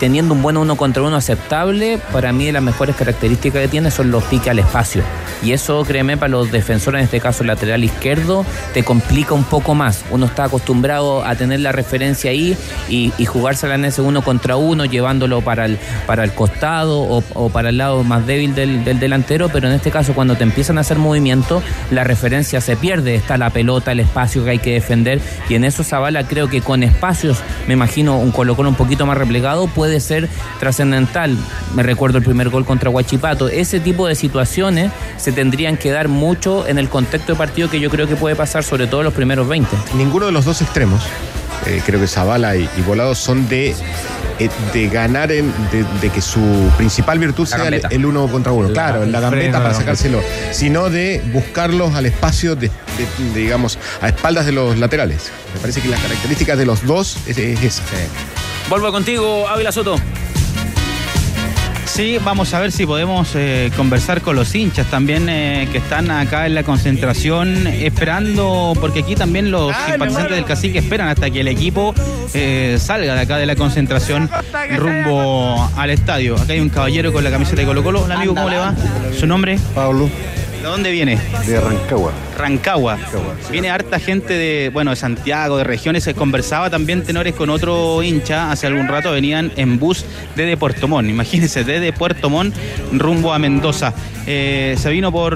teniendo un buen uno contra uno aceptable, para mí las mejores características que tiene son los piques al espacio. Y eso, créeme, para los defensores, en este caso lateral izquierdo, te complica un poco más. Uno está acostumbrado a tener la referencia ahí y, y jugársela en ese uno contra uno, llevándolo para el, para el costado o, para el lado más débil del, del delantero, pero en este caso cuando te empiezan a hacer movimiento, la referencia se pierde. Está la pelota, el espacio que hay que defender y en eso Zavala creo que con espacios, me imagino un Colo Colo un poquito más replegado, puede ser trascendental. Me recuerdo el primer gol contra Huachipato. Ese tipo de situaciones se tendrían que dar mucho en el contexto de partido que yo creo que puede pasar, sobre todo los primeros 20. Ninguno de los dos extremos, eh, creo que Zavala y, y Volado, son de, eh, de ganar, en, de, de que su principal virtud La sea el, uno contra uno. La- claro, la gambeta freno, para sacárselo, sino de buscarlos al espacio, de, de- de, digamos, a espaldas de los laterales. Me parece que las características de los dos es, es esa. Vuelvo contigo, Ávila Soto. Sí, vamos a ver si podemos eh, conversar con los hinchas también eh, que están acá en la concentración esperando, porque aquí también los simpatizantes del cacique esperan hasta que el equipo eh, salga de acá de la concentración rumbo al estadio. Acá hay un caballero con la camiseta de Colo Colo. Hola amigo, ¿cómo le va? ¿Su nombre? Pablo. ¿De dónde viene? De Rancagua. Rancagua. Viene harta gente de, bueno, de Santiago, de regiones. Se conversaba también tenores con otro hincha hace algún rato. Venían en bus desde Puerto Montt. Imagínense, desde Puerto Montt rumbo a Mendoza. Eh, ¿Se vino por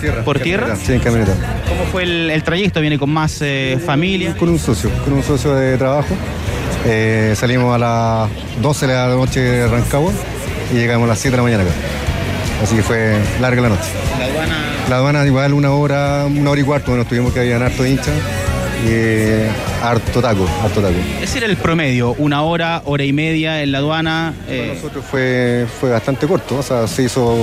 tierra? Por tierra? Sí, en camioneta. ¿Cómo fue el, el trayecto? ¿Viene con más eh, familia? Con un socio, con un socio de trabajo. Eh, salimos a las 12 de la noche de Rancagua y llegamos a las 7 de la mañana acá. Así que fue larga la noche. La aduana. Igual una hora, una hora y cuarto, nos tuvimos que habían harto hinchas y eh, harto taco, harto taco. Ese era el promedio, una hora, hora y media en la aduana. eh, Nosotros fue, fue bastante corto, o sea, se hizo,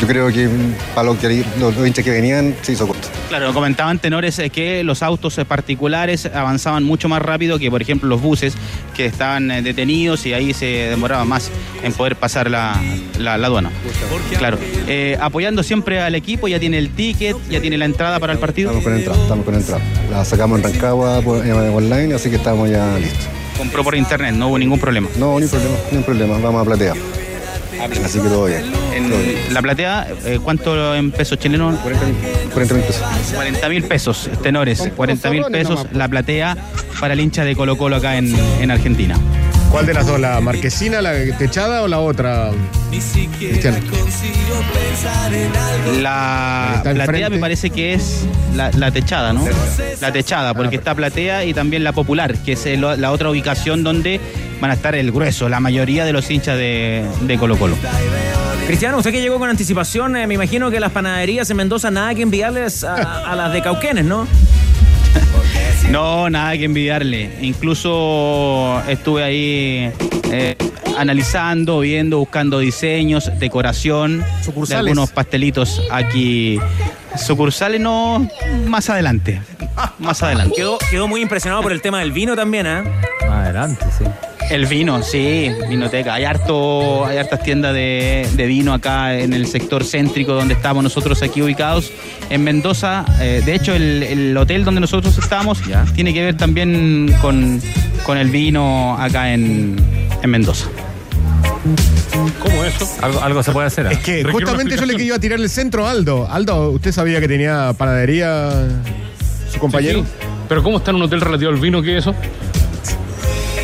yo creo que para lo que, los, los hinchas que venían, se hizo corto. Claro, comentaban tenores que los autos eh, particulares avanzaban mucho más rápido que, por ejemplo, los buses que estaban eh, detenidos y ahí se demoraba más en poder pasar la, la- la aduana. Claro. Eh, apoyando siempre al equipo, ya tiene el ticket, ya tiene la entrada para el partido. Estamos con entrada, estamos con entrada. La sacamos en Rancagua por- eh, online, así que estamos ya listos. Compró por internet, no hubo ningún problema. No, ni problema, ni problema, vamos a platear. Así que todo bien. En la platea, eh, ¿cuánto en pesos chilenos? 40 mil pesos. 40 mil pesos, tenores, 40 mil pesos la platea para el hincha de Colo Colo acá en, en Argentina. ¿Cuál de las dos? ¿La marquesina, la techada o la otra? Cristian? La Está al platea frente. me parece que es la, la techada, ¿no? La techada, porque está platea y también la popular, que es el- la otra ubicación donde van a estar el grueso, la mayoría de los hinchas de, de Colo Colo. Cristiano, usted que llegó con anticipación, eh, me imagino que las panaderías en Mendoza nada que enviarles a, a las de Cauquenes, ¿no? No, nada que envidiarle. Incluso estuve ahí eh, analizando, viendo, buscando diseños, decoración, de algunos pastelitos aquí. Sucursales no, más adelante. Más adelante. Quedó, quedó muy impresionado por el tema del vino también, ¿eh? Más adelante, sí. El vino, sí, vinoteca. Hay harto, hay hartas tiendas de, de vino acá en el sector céntrico donde estamos nosotros aquí ubicados. En Mendoza, eh, de hecho, el, el hotel donde nosotros estamos tiene que ver también con, con el vino acá en, en Mendoza. ¿Cómo eso? Algo, algo se puede hacer. ¿eh? Es que Requiere justamente yo le explicación. iba a tirar el centro a Aldo. Aldo, ¿usted sabía que tenía panadería su compañero? Sí, sí. Pero ¿cómo está en un hotel relativo al vino? ¿Qué es eso?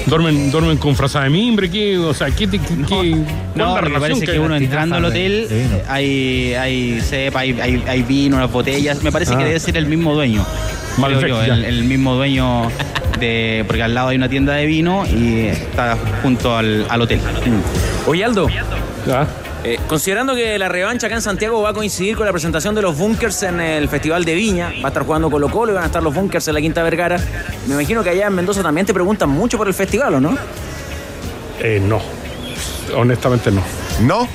¿Duermen, duermen con frazada de mimbre? ¿Qué? O sea, ¿qué, qué, qué- cuál es No, la porque relación parece que, uno entrando al hotel eh, hay, hay cepa, hay, hay, hay vino, las botellas. Me parece Ah. que debe ser el mismo dueño. yo, el, el mismo dueño de. Porque al lado hay una tienda de vino y está junto al, al hotel. Oye, Aldo. Eh, considerando que la revancha acá en Santiago va a coincidir con la presentación de los Bunkers en el Festival de Viña, va a estar jugando Colo Colo y van a estar los Bunkers en la Quinta Vergara, me imagino que allá en Mendoza también te preguntan mucho por el festival, ¿o no? Eh, no. Honestamente no. ¿No?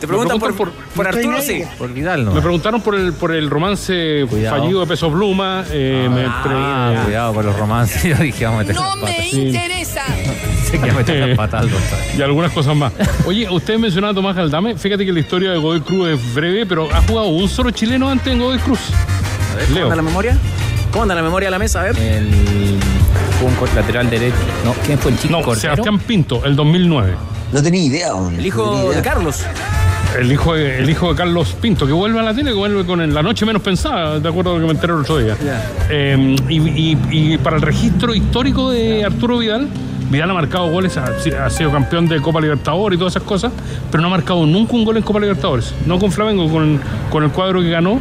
Te preguntan por, por, por Arturo, sí. Por Vidal, ¿no? Me preguntaron por el, por el romance fallido de Peso Pluma. eh, me Ah, pre- cuidado con los romances. Yo dije, vamos a meter No las patas. me Sí. a las patas, Aldo. y algunas cosas más. Oye, usted mencionaba a Tomás Galdame. Fíjate que la historia de Godoy Cruz es breve, pero ha jugado un solo chileno antes en Godoy Cruz. ¿Cómo Leo. anda la memoria? ¿Cómo anda la memoria de la mesa? A ver. El fue un lateral derecho. No, ¿quién fue el chico No, Cordero? Sebastián Pinto, el 2009. No tenía idea. El hijo de Carlos. El hijo, de, el hijo de Carlos Pinto, que vuelve a la tele, que vuelve con la noche menos pensada, de acuerdo a lo que me enteré el otro día. Eh, y, y- y para el registro histórico de Arturo Vidal, Vidal ha marcado goles, ha, ha sido campeón de Copa Libertadores y todas esas cosas, pero no ha marcado nunca un gol en Copa Libertadores. No con Flamengo, con, con el cuadro que ganó.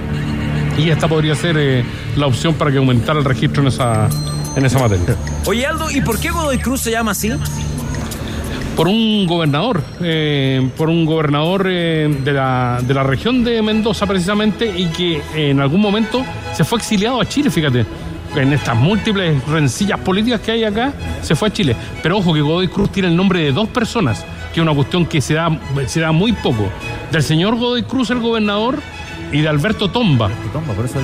Y esta podría ser eh, la opción para que aumentara el registro en esa, en esa materia. Oye, Aldo, ¿y por qué Godoy Cruz se llama así? por un gobernador, eh, por un gobernador eh, de, la, de la región de Mendoza precisamente y que en algún momento se fue exiliado a Chile, fíjate. En estas múltiples rencillas políticas que hay acá, se fue a Chile. Pero ojo que Godoy Cruz tiene el nombre de dos personas, que es una cuestión que se da, se da muy poco. Del señor Godoy Cruz, el gobernador, y de Alberto Tomba,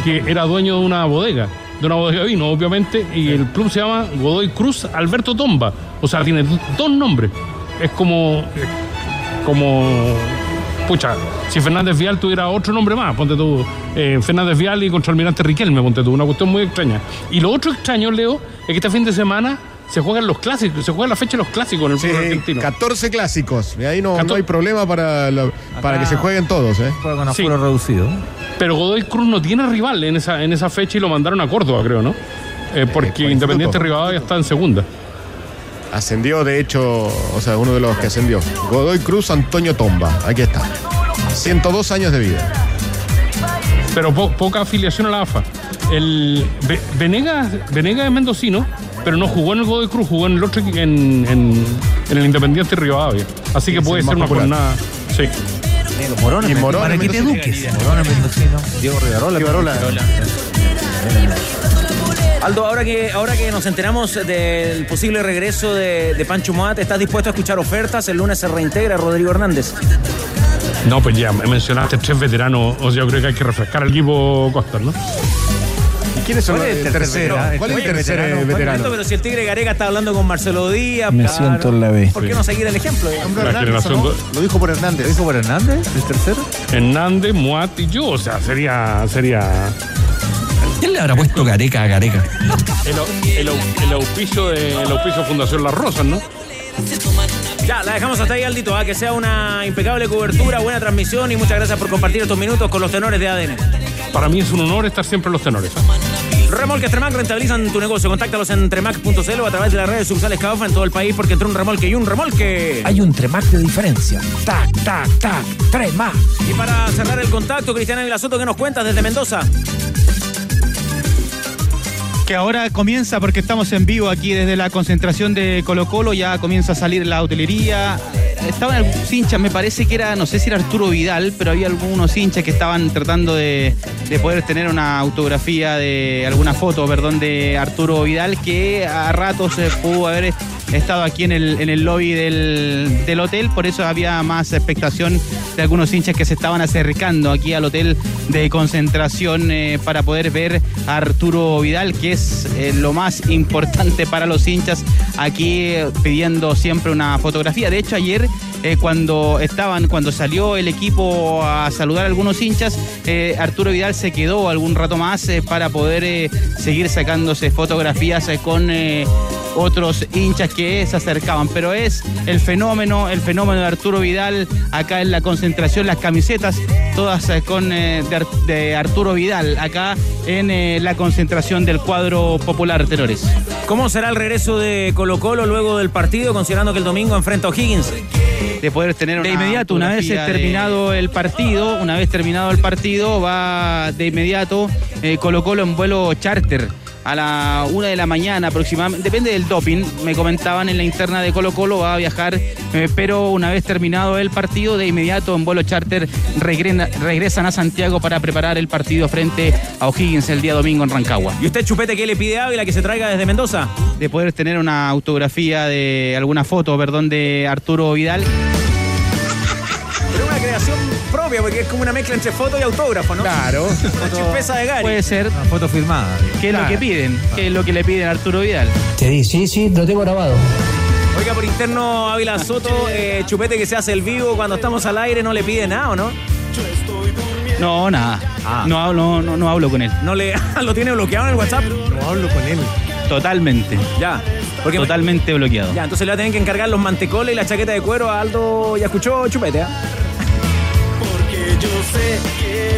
que era dueño de una bodega, de una bodega de vino, obviamente, y el club se llama Godoy Cruz Alberto Tomba. O sea, tiene do- dos nombres. Es como. como. Pucha, si Fernández Vial tuviera otro nombre más, ponte tú. eh, Fernández Vial y contra Almirante Riquelme, ponte tú. Una cuestión muy extraña. Y lo otro extraño, Leo, es que este fin de semana se juegan los clásicos, se juega la fecha de los clásicos en el Sí, fútbol argentino. 14 clásicos. Y ahí no, Cator- no hay problema para, la- para que se jueguen todos. ¿eh? Juega con Sí. reducido. Pero Godoy Cruz no tiene rival en esa, en esa fecha y lo mandaron a Córdoba, creo, ¿no? Eh, porque por Independiente. Rivadavia está en segunda. Ascendió, de hecho, o sea, uno de los que ascendió. Godoy Cruz Antonio Tomba. Aquí está. 102 años de vida. Pero po- poca afiliación a la AFA. El Ve- Venegas, Venegas es mendocino, pero no jugó en el Godoy Cruz, jugó en el otro en, en, en el Independiente Rivadavia. Así que es puede ser más una popular. jornada. Sí. Los morones, Y Morón. Morón mendocino. Diego Rivarola. Rivarola. Aldo, ahora que, ahora que nos enteramos del posible regreso de, de Pancho Moat, ¿estás dispuesto a escuchar ofertas? El lunes se reintegra Rodrigo Hernández. No, pues ya me mencionaste tres veteranos. O sea, yo creo que hay que refrescar al equipo Costas, ¿no? ¿Y quiénes son ¿Cuál los es el el tercer tercero? ¿Cuál es el tercer veterano, eh, ¿cuál veterano? Pero si el Tigre Gareca está hablando con Marcelo Díaz. Me claro, siento en la B. ¿Por qué no seguir el ejemplo? Lo dijo por Hernández. ¿Lo dijo por Hernández? ¿El tercero? Hernández, Muat y yo. O sea, sería. sería ¿Quién le habrá puesto Gareca a Gareca? el, el el auspicio de el auspicio Fundación Las Rosas, ¿no? Ya, la dejamos hasta ahí, Aldito. ¿ah? Que sea una impecable cobertura, buena transmisión y muchas gracias por compartir estos minutos con los tenores de ADN. Para mí es un honor estar siempre en los tenores. ¿eh? Remolques Tremac rentabilizan tu negocio. Contáctalos en tremac.cl o a través de las redes sociales Caofa en todo el país porque entre un remolque y un remolque. Hay un Tremac de diferencia. Tac, tac, tac. Tres más. Y para cerrar el contacto, Cristiana Vilasoto, ¿qué nos cuentas desde Mendoza? Que ahora comienza, porque estamos en vivo aquí desde la concentración de Colo Colo, ya comienza a salir la hotelería. Estaban algunos hinchas, me parece que era, no sé si era Arturo Vidal, pero había algunos hinchas que estaban tratando de, de poder tener una autografía de alguna foto, perdón, de Arturo Vidal, que a ratos eh, pudo haber estado aquí en el, en el lobby del, del hotel, por eso había más expectación de algunos hinchas que se estaban acercando aquí al hotel de concentración eh, para poder ver a Arturo Vidal, que es eh, lo más importante para los hinchas aquí eh, pidiendo siempre una fotografía. De hecho, ayer eh, cuando estaban, cuando salió el equipo a saludar a algunos hinchas, eh, Arturo Vidal se quedó algún rato más eh, para poder seguir sacándose fotografías con otros hinchas que se acercaban. Pero es el fenómeno, el fenómeno de Arturo Vidal acá en la concentración, las camisetas todas con de, Ar- de Arturo Vidal acá en la concentración del cuadro popular Tenores. ¿Cómo será el regreso de Colo Colo luego del partido, considerando que el domingo enfrenta a O'Higgins? De poder tener De una inmediato, una vez terminado el partido, una vez terminado el partido, va de inmediato eh, Colo Colo en vuelo charter a la una de la mañana aproximadamente, depende del doping, me comentaban en la interna de Colo Colo va a viajar, eh, pero una vez terminado el partido, de inmediato en vuelo charter regrena- regresan a Santiago para preparar el partido frente a O'Higgins el día domingo en Rancagua. ¿Y usted, Chupete, qué le pide a Ávila que se traiga desde Mendoza? De poder tener una autografía de alguna foto, perdón, de Arturo Vidal. Creación propia, porque es como una mezcla entre foto y autógrafo, ¿no? Claro. Una chispeza de Gary. Puede ser. Una foto firmada. ¿Qué es lo que piden? ¿Qué es lo que le piden a Arturo Vidal? Sí, sí, sí, lo tengo grabado. Oiga, por interno, Ávila Soto, eh, Chupete que se hace el vivo cuando estamos al aire, no le pide nada, ¿o no? No, nada. Ah. No, hablo, no, no hablo con él. No le, ¿Lo tiene bloqueado en el WhatsApp? No hablo con él. Totalmente. Ya. Porque Totalmente bloqueado. Ya, entonces le va a tener que encargar los mantecoles y la chaqueta de cuero a Aldo. Ya escuchó Chupete, ¿ah?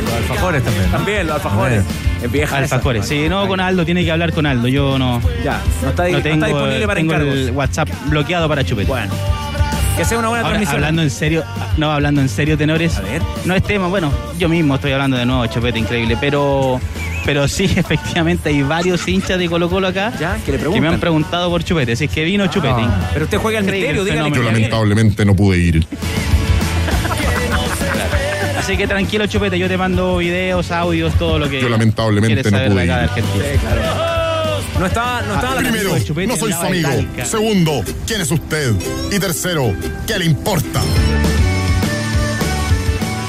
Los alfajores también. ¿no? También, los alfajores. Es vieja esa. Alfajores. Sí, no, con Aldo, tiene que hablar con Aldo. Yo no. Ya, no está, no no tengo, está disponible para tengo encargos. el WhatsApp bloqueado para Chupete. Bueno. Que sea una buena Ahora, transmisión. hablando en serio, no, hablando en serio, tenores. A ver. No es tema, bueno, yo mismo estoy hablando de nuevo, Chupete, increíble, pero. Pero sí, efectivamente, hay varios hinchas de Colo Colo acá Ya, que le que me preguntan. han preguntado por Chupete. Si es que vino Chupete. Ah, pero usted juega al Increíble misterio, el dígale que fenómeno. Yo ya viene. lamentablemente no pude ir. Así que tranquilo, Chupete, yo te mando videos, audios, todo lo que. Yo lamentablemente no pude acá de ir. Argentina. No estaba, no estaba la Primero, Chupete no soy su amigo. Segundo, ¿quién es usted? Y tercero, ¿qué le importa?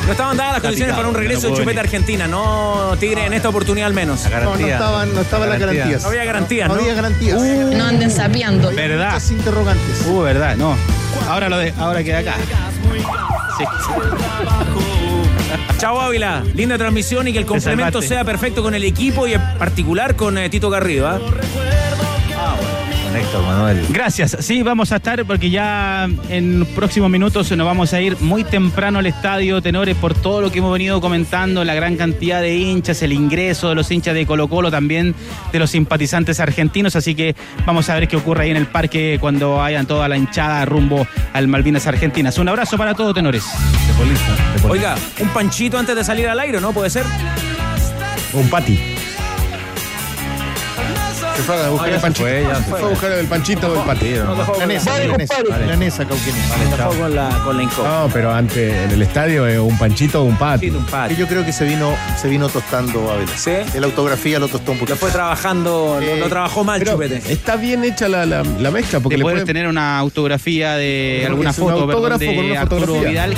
No estaban dadas las condiciones picado, para un no regreso de Chupete a Argentina, no Tigre en esta oportunidad al menos. La No, no estaban, no estaban las Garantía. garantías. No había garantías, No ¿no? había garantías. No anden sapeando. ¿Verdad? Muchas interrogantes. Uh, verdad, no. Ahora lo de, ahora queda acá. Sí. Chao Ávila, linda transmisión y que el complemento sea perfecto con el equipo y en particular con eh, Tito Garrido. ¿ah? Héctor Manuel. Gracias. Sí, vamos a estar porque ya en próximos minutos nos vamos a ir muy temprano al estadio Tenores por todo lo que hemos venido comentando, la gran cantidad de hinchas, el ingreso de los hinchas de Colo Colo, también de los simpatizantes argentinos. Así que vamos a ver qué ocurre ahí en el parque cuando hayan toda la hinchada rumbo al Malvinas Argentinas. Un abrazo para todos, Tenores. Oiga, un panchito antes de salir al aire, ¿no? ¿Puede ser? Un pati. Se fue a buscar el panchito. fue, fue. fue a buscar el panchito del milanesa, milanesa, cauquenes. Dejó con la, con la. No, pero antes en el estadio es un panchito o un pati. un pati. Y yo creo que se vino, se vino tostando Abel. ¿Sí? En la autografía lo tostó un poquito. Lo fue trabajando, lo, lo trabajó mal, Pero chupete. está bien hecha la, la, la mezcla porque De le poder puede- tener una autografía de alguna que foto, perdón, autógrafo con de una Arturo fotografía. Vidal.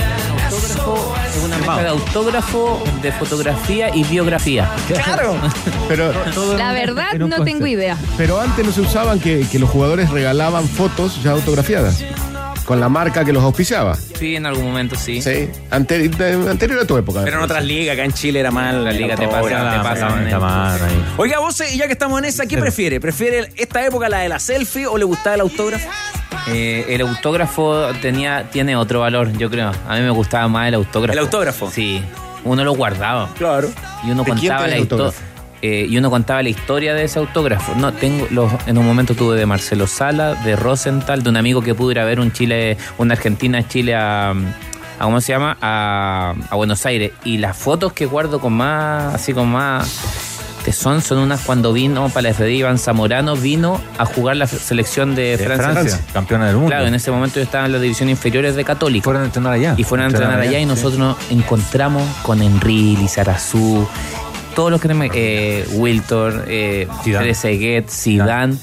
Autógrafo es una mezcla de autógrafo, de fotografía y biografía. ¡Claro! Pero, La verdad, no tengo idea. pero antes no se usaban que, que los jugadores regalaban fotos ya autografiadas con la marca que los auspiciaba. Sí, en algún momento sí. Sí, anterior a tu época. Pero en otras ligas, acá en Chile era mal. La liga te pasa, autógrafo. te pasa, man. Está mal ahí. Oiga, vos, eh, ya que estamos en esa, ¿qué prefiere? ¿Prefiere esta época la de la selfie o le gustaba el autógrafo? Eh, el autógrafo tenía, tiene otro valor, yo creo. A mí me gustaba más el autógrafo. ¿El autógrafo? Sí. Uno lo guardaba. Claro. Y uno ¿De quién contaba la historia. autógrafo? y uno contaba la historia de ese autógrafo. No, tengo los, en un momento tuve de Marcelo Sala, de Rosenthal, de un amigo que pudo ir a ver un Chile, una Argentina, Chile a, a ¿cómo se llama? A, a Buenos Aires. Y las fotos que guardo con más, así con más tesón son unas cuando vino para la FD Iván Zamorano vino a jugar la selección de, De Francia. Francia, campeona del mundo. Claro, en ese momento yo estaba en las divisiones inferiores de Católica. Fueron a entrenar allá. Y fueron a entrenar allá y nosotros nos encontramos con Enril, Lizarazu, todos los que tenemos, eh, Wiltor, eh, Zidane. Trezeguet, Zidane.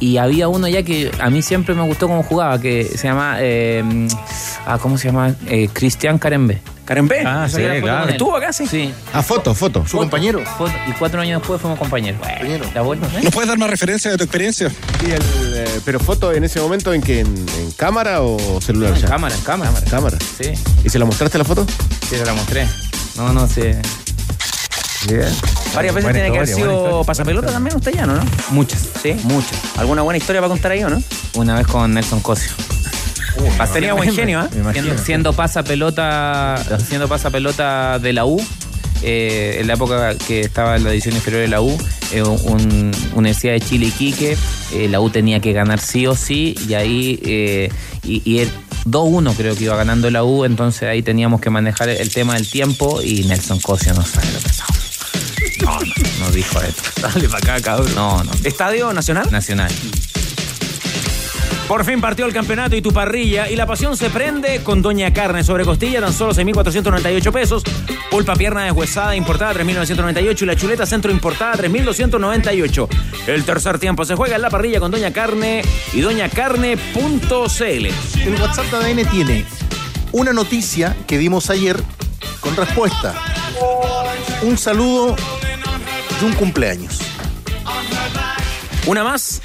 Y había uno ya que a mí siempre me gustó cómo jugaba, que se llama, eh, ah, ¿cómo se llama? Eh, Cristian Carembe. ¿Carembe? Ah, sí, claro. ¿Estuvo acá, sí? Sí. Ah, foto, foto. Su compañero. Foto- Y cuatro años después fuimos compañeros. Compañero. Eh? ¿Nos puedes dar más referencia de tu experiencia? Y el, eh, pero foto en ese momento en que en, en cámara o celular. En ya? cámara, en cámara. Cámara. Sí, ¿Y se la mostraste la foto? sí, te la mostré. No, no sé. Bien. Varias veces Buena tiene que haber sido pasapelota también usted ya, ¿no? ¿no? Muchas. Sí. Muchas. ¿Alguna buena historia para contar ahí o no? Una vez con Nelson Cosio. Tenía buen genio, ¿eh? Siendo, siendo pasa pelota, siendo pasa pelota de la U, eh, en la época que estaba en la edición inferior de la U, eh, un, Universidad de Chile Iquique, eh, la U tenía que ganar sí o sí, y ahí eh, y, y el 2-1 creo que iba ganando la U, entonces ahí teníamos que manejar el tema del tiempo y Nelson Cosio no sabe lo que pasó. No, no, no dijo esto. Dale para acá, cabrón. No, no. ¿Estadio Nacional? Nacional. Por fin partió el campeonato y tu parrilla y la pasión se prende con Doña Carne sobre costilla, tan solo 6.498 pesos. Pulpa pierna deshuesada importada 3.998 y la chuleta centro importada 3.298. El tercer tiempo se juega en la parrilla con Doña Carne y doñacarne.cl. El WhatsApp de ADN tiene una noticia que dimos ayer con respuesta. Un saludo y un cumpleaños. Una más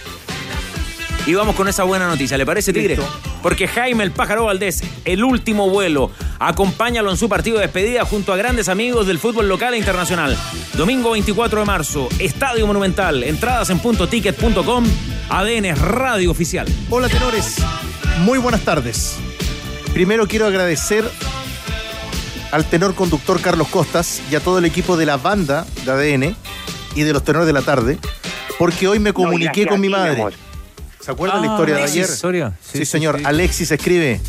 y vamos con esa buena noticia. ¿Le parece, Tigre? Listo. Porque Jaime el Pájaro Valdés, el último vuelo, acompáñalo en su partido de despedida junto a grandes amigos del fútbol local e internacional. Domingo 24 de marzo, Estadio Monumental. Entradas en puntoticket.com. ADN Radio Oficial. Hola tenores, muy buenas tardes. Primero quiero agradecer al tenor conductor Carlos Costas y a todo el equipo de la banda de ADN y de los tenores de la tarde, porque hoy me comuniqué con mi madre. ¿Se acuerdan la Ah, historia de Alexis. ayer? Historia. Sí, Sí, sí, señor. sí. Alexis escribe.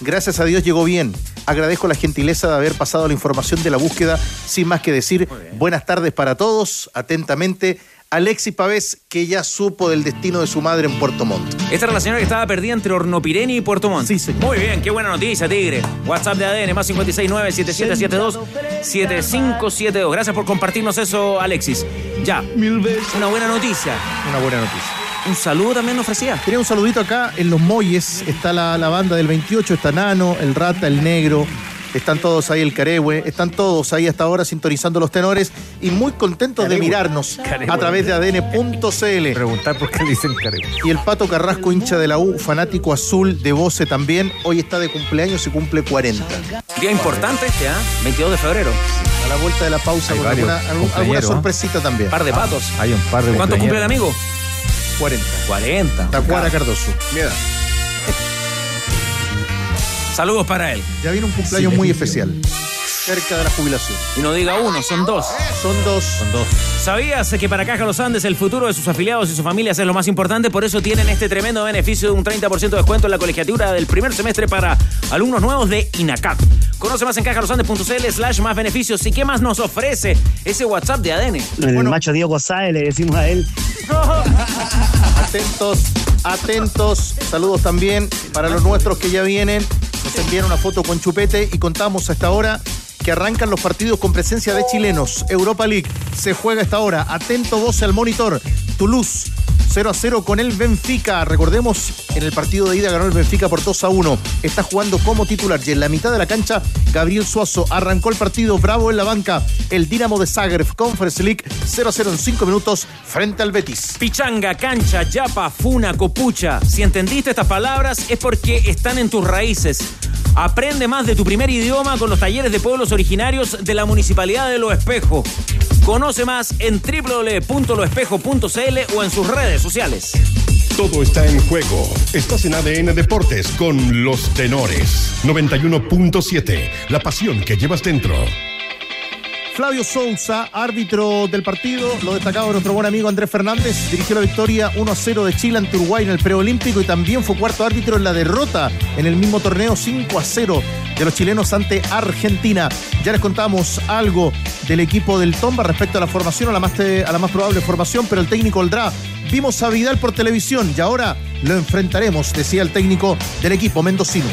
Gracias a Dios llegó bien. Agradezco la gentileza de haber pasado la información de la búsqueda. Sin más que decir, buenas tardes para todos. Atentamente, Alexis Pavés, que ya supo del destino de su madre en Puerto Montt. Esta era la señora que estaba perdida entre Hornopireni y Puerto Montt. Sí, señor. Muy bien, qué buena noticia, Tigre. WhatsApp de ADN, más 569-7772-7572. Gracias por compartirnos eso, Alexis. Ya, una buena noticia. Una buena noticia. Un saludo también ofrecía. Tenía un saludito acá en Los Molles. Está la, la banda del 28, está Nano, el Rata, el Negro. Están todos ahí, el Carehue. Están todos ahí hasta ahora sintonizando los tenores y muy contentos de mirarnos a través de adn.cl. Preguntar por qué le dicen careo. Y el Pato Carrasco, hincha de la U, fanático azul de Voce también. Hoy está de cumpleaños y cumple 40. Día importante este, ¿ah? 22 de febrero. A la vuelta de la pausa Hay con varios alguna, sorpresita también. Par de patos. Hay un par de ¿Cuánto cumple el amigo? 40. 40. Tacuara Cardoso. Mi edad. Saludos para él. Ya viene un cumpleaños Sí, muy especial. Cerca de la jubilación. Y no diga uno, son dos. Son dos. Son dos. ¿Sabías que para Caja Los Andes el futuro de sus afiliados y sus familias es lo más importante? Por eso tienen este tremendo beneficio de un 30% de descuento en la colegiatura del primer semestre para alumnos nuevos de INACAP. Conoce más en cajalosandes.cl slash más beneficios. ¿Y qué más nos ofrece ese WhatsApp de ADN? En el macho Diego Sáez le decimos a él. Atentos, atentos. Saludos también para los nuestros que ya vienen. Nos envían una foto con chupete y contamos a esta hora que arrancan los partidos con presencia de chilenos. Europa League se juega a esta hora. Atento 12 al monitor. Toulouse 0 a 0 con el Benfica. Recordemos, en el partido de ida ganó el Benfica por 2 a 1. Está jugando como titular y en la mitad de la cancha Gabriel Suazo arrancó el partido bravo en la banca. El Dinamo de Zagreb Conference League 0 a 0 en 5 minutos frente al Betis. Pichanga, cancha, yapa, funa, copucha. Si entendiste estas palabras es porque están en tus raíces. Aprende más de tu primer idioma con los talleres de pueblos originarios de la Municipalidad de Lo Espejo. Conoce más en www.loespejo.cl o en sus redes sociales. Todo está en juego. Estás en ADN Deportes con los tenores. 91.7. La pasión que llevas dentro. Flavio Sousa, árbitro del partido, lo destacaba nuestro buen amigo Andrés Fernández, dirigió la victoria 1-0 de Chile ante Uruguay en el preolímpico y también fue cuarto árbitro en la derrota en el mismo torneo 5-0 de los chilenos ante Argentina. Ya les contamos algo del equipo del Tomba respecto a la formación, a la más, a la más probable formación, pero el técnico Oldrá, vimos a Vidal por televisión y ahora lo enfrentaremos, decía el técnico del equipo mendocino.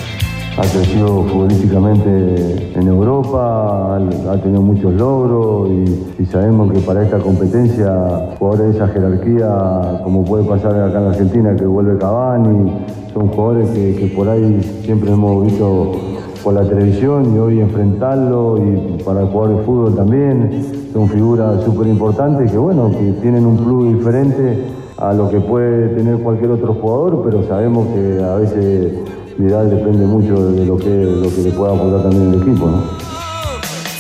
Ha crecido futbolísticamente en Europa, ha, tenido muchos logros y, sabemos que para esta competencia jugadores de esa jerarquía, como puede pasar acá en Argentina, que vuelve Cavani, son jugadores que, por ahí siempre hemos visto por la televisión y hoy enfrentarlo y para jugar de fútbol también, son figuras súper importantes que bueno, que tienen un plus diferente a lo que puede tener cualquier otro jugador, pero sabemos que a veces Vidal depende mucho de lo que, lo que le pueda aportar también el equipo, ¿no?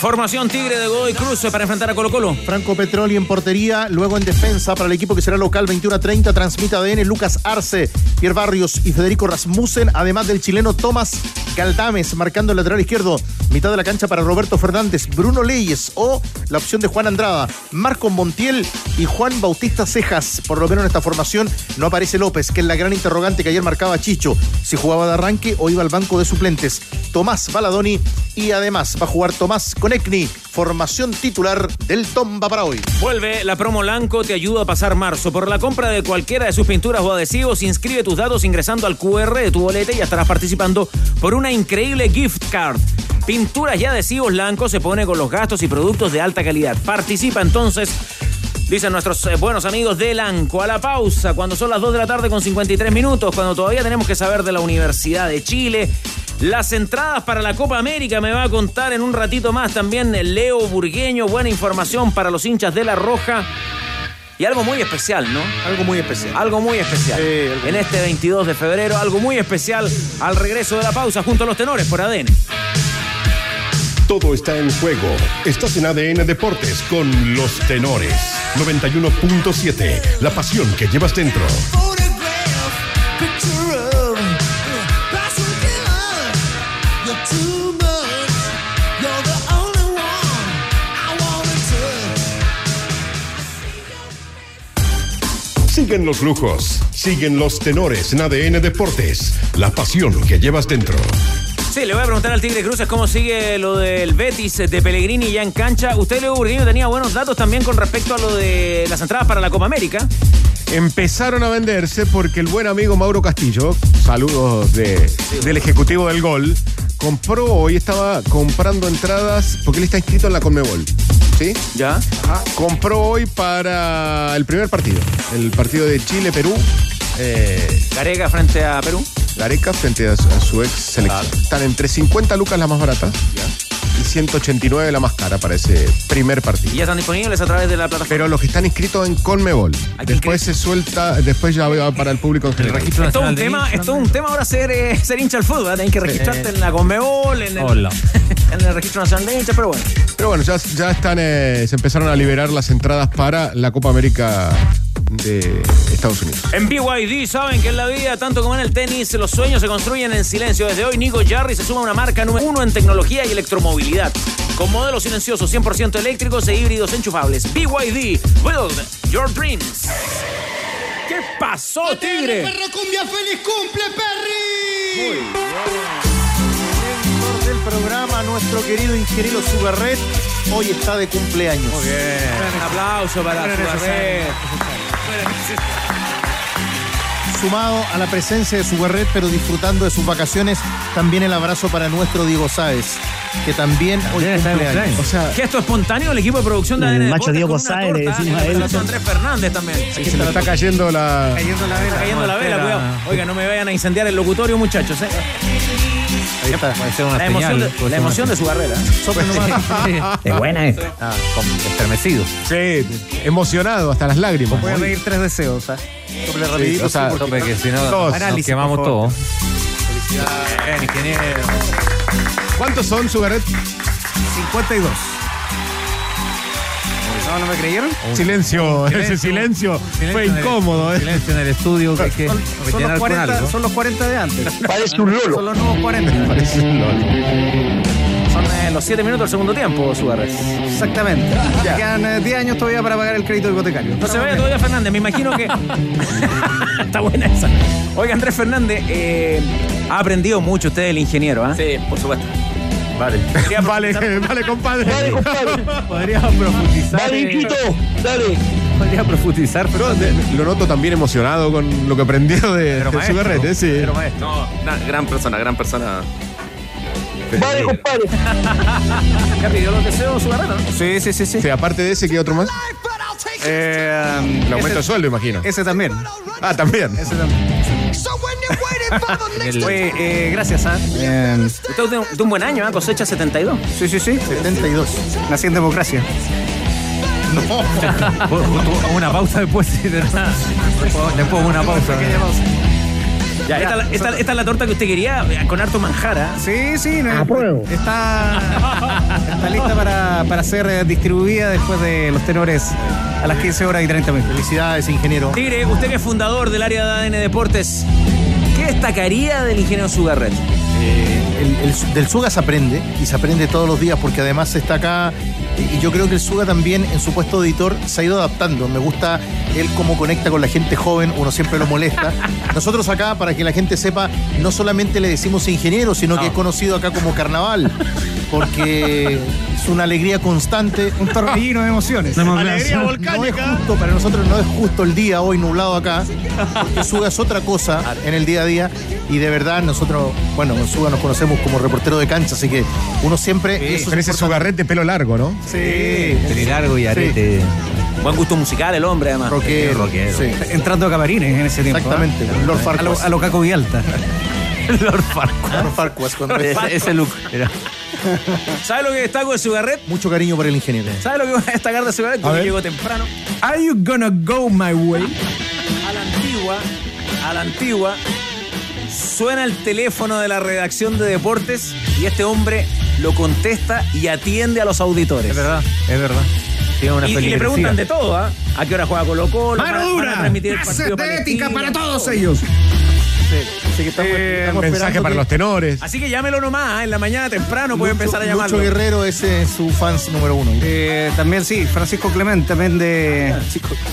Formación Tigre de Godoy Cruz para enfrentar a Colo Colo. Franco Petroli en portería, luego en defensa para el equipo que será local 21 a 30, transmite ADN Lucas Arce, Pierre Barrios y Federico Rasmussen, además del chileno Tomás Galdames marcando el lateral izquierdo, mitad de la cancha para Roberto Fernández, Bruno Leyes o la opción de Juan Andrada, Marco Montiel y Juan Bautista Cejas. Por lo menos en esta formación no aparece López, que es la gran interrogante que ayer marcaba Chicho, si jugaba de arranque o iba al banco de suplentes. Tomás Baladoni y además va a jugar Tomás Conecni, formación titular del Tomba para hoy. Vuelve la promo Lanco, te ayuda a pasar marzo. Por la compra de cualquiera de sus pinturas o adhesivos, inscribe tus datos ingresando al QR de tu boleta y estarás participando por una increíble gift card. Pinturas y adhesivos Lanco se pone con los gastos y productos de alta calidad. Participa entonces. Dicen nuestros eh, buenos amigos de Lanco. A la pausa, cuando son las 2 de la tarde con 53 minutos, cuando todavía tenemos que saber de la Universidad de Chile. Las entradas para la Copa América me va a contar en un ratito más también Leo Burgueño. Buena información para los hinchas de La Roja. Y algo muy especial, ¿no? Algo muy especial. Algo muy especial. En este 22 de febrero, algo muy especial al regreso de la pausa junto a los tenores por ADN. Todo está en juego. Estás en ADN Deportes con los tenores. 91.7. La pasión que llevas dentro. Siguen los lujos. Siguen los tenores en ADN Deportes. La pasión que llevas dentro. Sí, le voy a preguntar al Tigre Cruces cómo sigue lo del Betis de Pellegrini ya en cancha. Usted, Leo Burgueño, tenía buenos datos también con respecto a lo de las entradas para la Copa América. Empezaron a venderse porque el buen amigo Mauro Castillo, saludos de- del ejecutivo del gol, compró hoy, estaba comprando entradas porque él está inscrito en la Conmebol. ¿Sí? Ya. Ajá. Compró hoy para el primer partido, el partido de Chile-Perú. Eh, Gareca frente a Perú. Gareca frente a su, a su ex selección. Están entre 50 lucas la más barata y 189 la más cara para ese primer partido. Y ya están disponibles a través de la plataforma. Pero los que están inscritos en Conmebol. Después se suelta, después ya va para el público en general. Es todo un tema, es todo un tema ahora ser, eh, ser hincha del fútbol. ¿eh? Tenés que registrarte en la Conmebol, en el, Hola. en el registro nacional de hinchas, pero bueno. Pero bueno, ya, ya están, eh, se empezaron a liberar las entradas para la Copa América de Estados Unidos. En BYD saben que en la vida, tanto como en el tenis, los sueños se construyen en silencio. Desde hoy, Nico Jarry se suma a una marca número uno en tecnología y electromovilidad. Con modelos silenciosos 100% eléctricos e híbridos enchufables. BYD, build your dreams. ¿Qué pasó, Tigre? Perro cumbia, feliz cumple, Perry. Del programa, nuestro querido ingeniero Sugarret, hoy está de cumpleaños. Muy bien. Un aplauso para Sugarret. Sumado a la presencia de Sugarret, pero disfrutando de sus vacaciones, también el abrazo para nuestro Diego Sáez, que también hoy cumple años. O sea, Gesto espontáneo, el equipo de producción de ADN macho Diego Sáez, le torta, decimos a el él. abrazo Andrés Fernández también. se le está cayendo la. Cayendo la vela. Cayendo la vela, Espera. cuidado. Oiga, no me vayan a incendiar el locutorio, muchachos. ¿eh? Ahí está. Puede ser una La emoción, señal, de, puede la emoción de su carrera. Nomás. Es buena esta. Ah, estremecido. Sí, emocionado hasta las lágrimas. Voy a pedir tres deseos. ¿ah? Sople rapidito, o sea, sí, Tope que si no Todos. nos Análisis, quemamos todo. Bien, ingeniero. ¿Cuántos son, Sugaret? 52. ¿No, no me creyeron? Silencio, ese silencio fue el- incómodo. ¿eh? Silencio en el estudio que hay que Son, los con 40, algo. son los 40 de antes. Parece un lolo. Son los nuevos 40. Parece un lolo. Son eh, los 7 minutos del segundo tiempo, Suárez. Exactamente. Me quedan eh, 10 años todavía para pagar el crédito hipotecario. No se vaya todavía Fernández, me imagino que. Está buena esa. Oiga, Andrés Fernández, eh, ha aprendido mucho usted del ingeniero, ¿ah? Sí, por supuesto. Vale. Vale, vale, compadre. Podría profundizar. Dale, eh, Quito, dale. Podría profundizar, pero. Lo noto también emocionado con lo que aprendió de, Pero de maestro, Sugarret, ¿eh? Sí. pero maestro. No, gran persona, gran persona. Vale, compadre. ¿Ya pidió los deseos, no? Sí, sí, sí, sí. Sí, aparte de ese, ¿qué otro más? Eh, um, El aumento de sueldo, imagino. ese también. Ah, también. Ese también. Oye, eh, gracias, ¿ah? Eh, Usted es de un, de un buen año, ¿ah? Cosecha 72. sí, sí, sí. 72. Nací en democracia. Una pausa después. sí, de nada. Después después una pausa. Ya, esta, la- esta- esta es la torta que usted quería, eh, con harto manjara. Sí, sí. no, está, está lista para, para ser eh, distribuida después de los tenores a las 15 horas y 30 minutos. Felicidades, ingeniero. Tigre, usted que es fundador del área de ADN Deportes, ¿qué destacaría del ingeniero Sugarret? Eh, el- el- del Suga se aprende y se aprende todos los días porque además está acá y yo creo que el Suga también en su puesto de editor se ha ido adaptando. Me gusta él cómo conecta con la gente joven, uno siempre lo molesta. Nosotros acá, para que la gente sepa, no solamente le decimos ingeniero, sino que es conocido acá como carnaval, porque es una alegría constante. Un torbellino de emociones. Alegría No es justo, para nosotros no es justo el día hoy nublado acá, porque Suga es otra cosa en el día a día y de verdad nosotros, bueno, con Suga nos conocemos como reportero de cancha, así que uno siempre... y eso es ese importante. Sugarret de pelo largo, ¿no? Sí, largo y arete. Buen gusto musical el hombre, además. rockero. rockero. sí. Entrando a camarines en ese tiempo. Exactamente, ¿ah? Lord A lo, Farquaad. a lo Caco Villalta. Lord Farquaad. Lord Farquaad, cuando- Ese- Ese look. Era- ¿Sabe lo que destaco de Sugarret? Mucho cariño por el ingeniero. ¿Sabe lo que voy a destacar de Sugarret? Porque llegó temprano. Are you gonna go my way? A la antigua, a la antigua, suena el teléfono de la redacción de deportes y este hombre lo contesta y atiende a los auditores. Es verdad, es verdad. Tiene una Y, y le preguntan de todo, ¿ah? ¿A qué hora juega Colo Colo? Mano ¿Van a- van a dura. Clases de ética para todos Todo. ellos. Así que estamos, estamos Mensaje para que los tenores. Así que llámelo nomás, ¿ah? en la mañana temprano puede empezar a llamarlo. Lucho Guerrero ese es su fans número uno. Eh, también sí, Francisco Clemente, también de,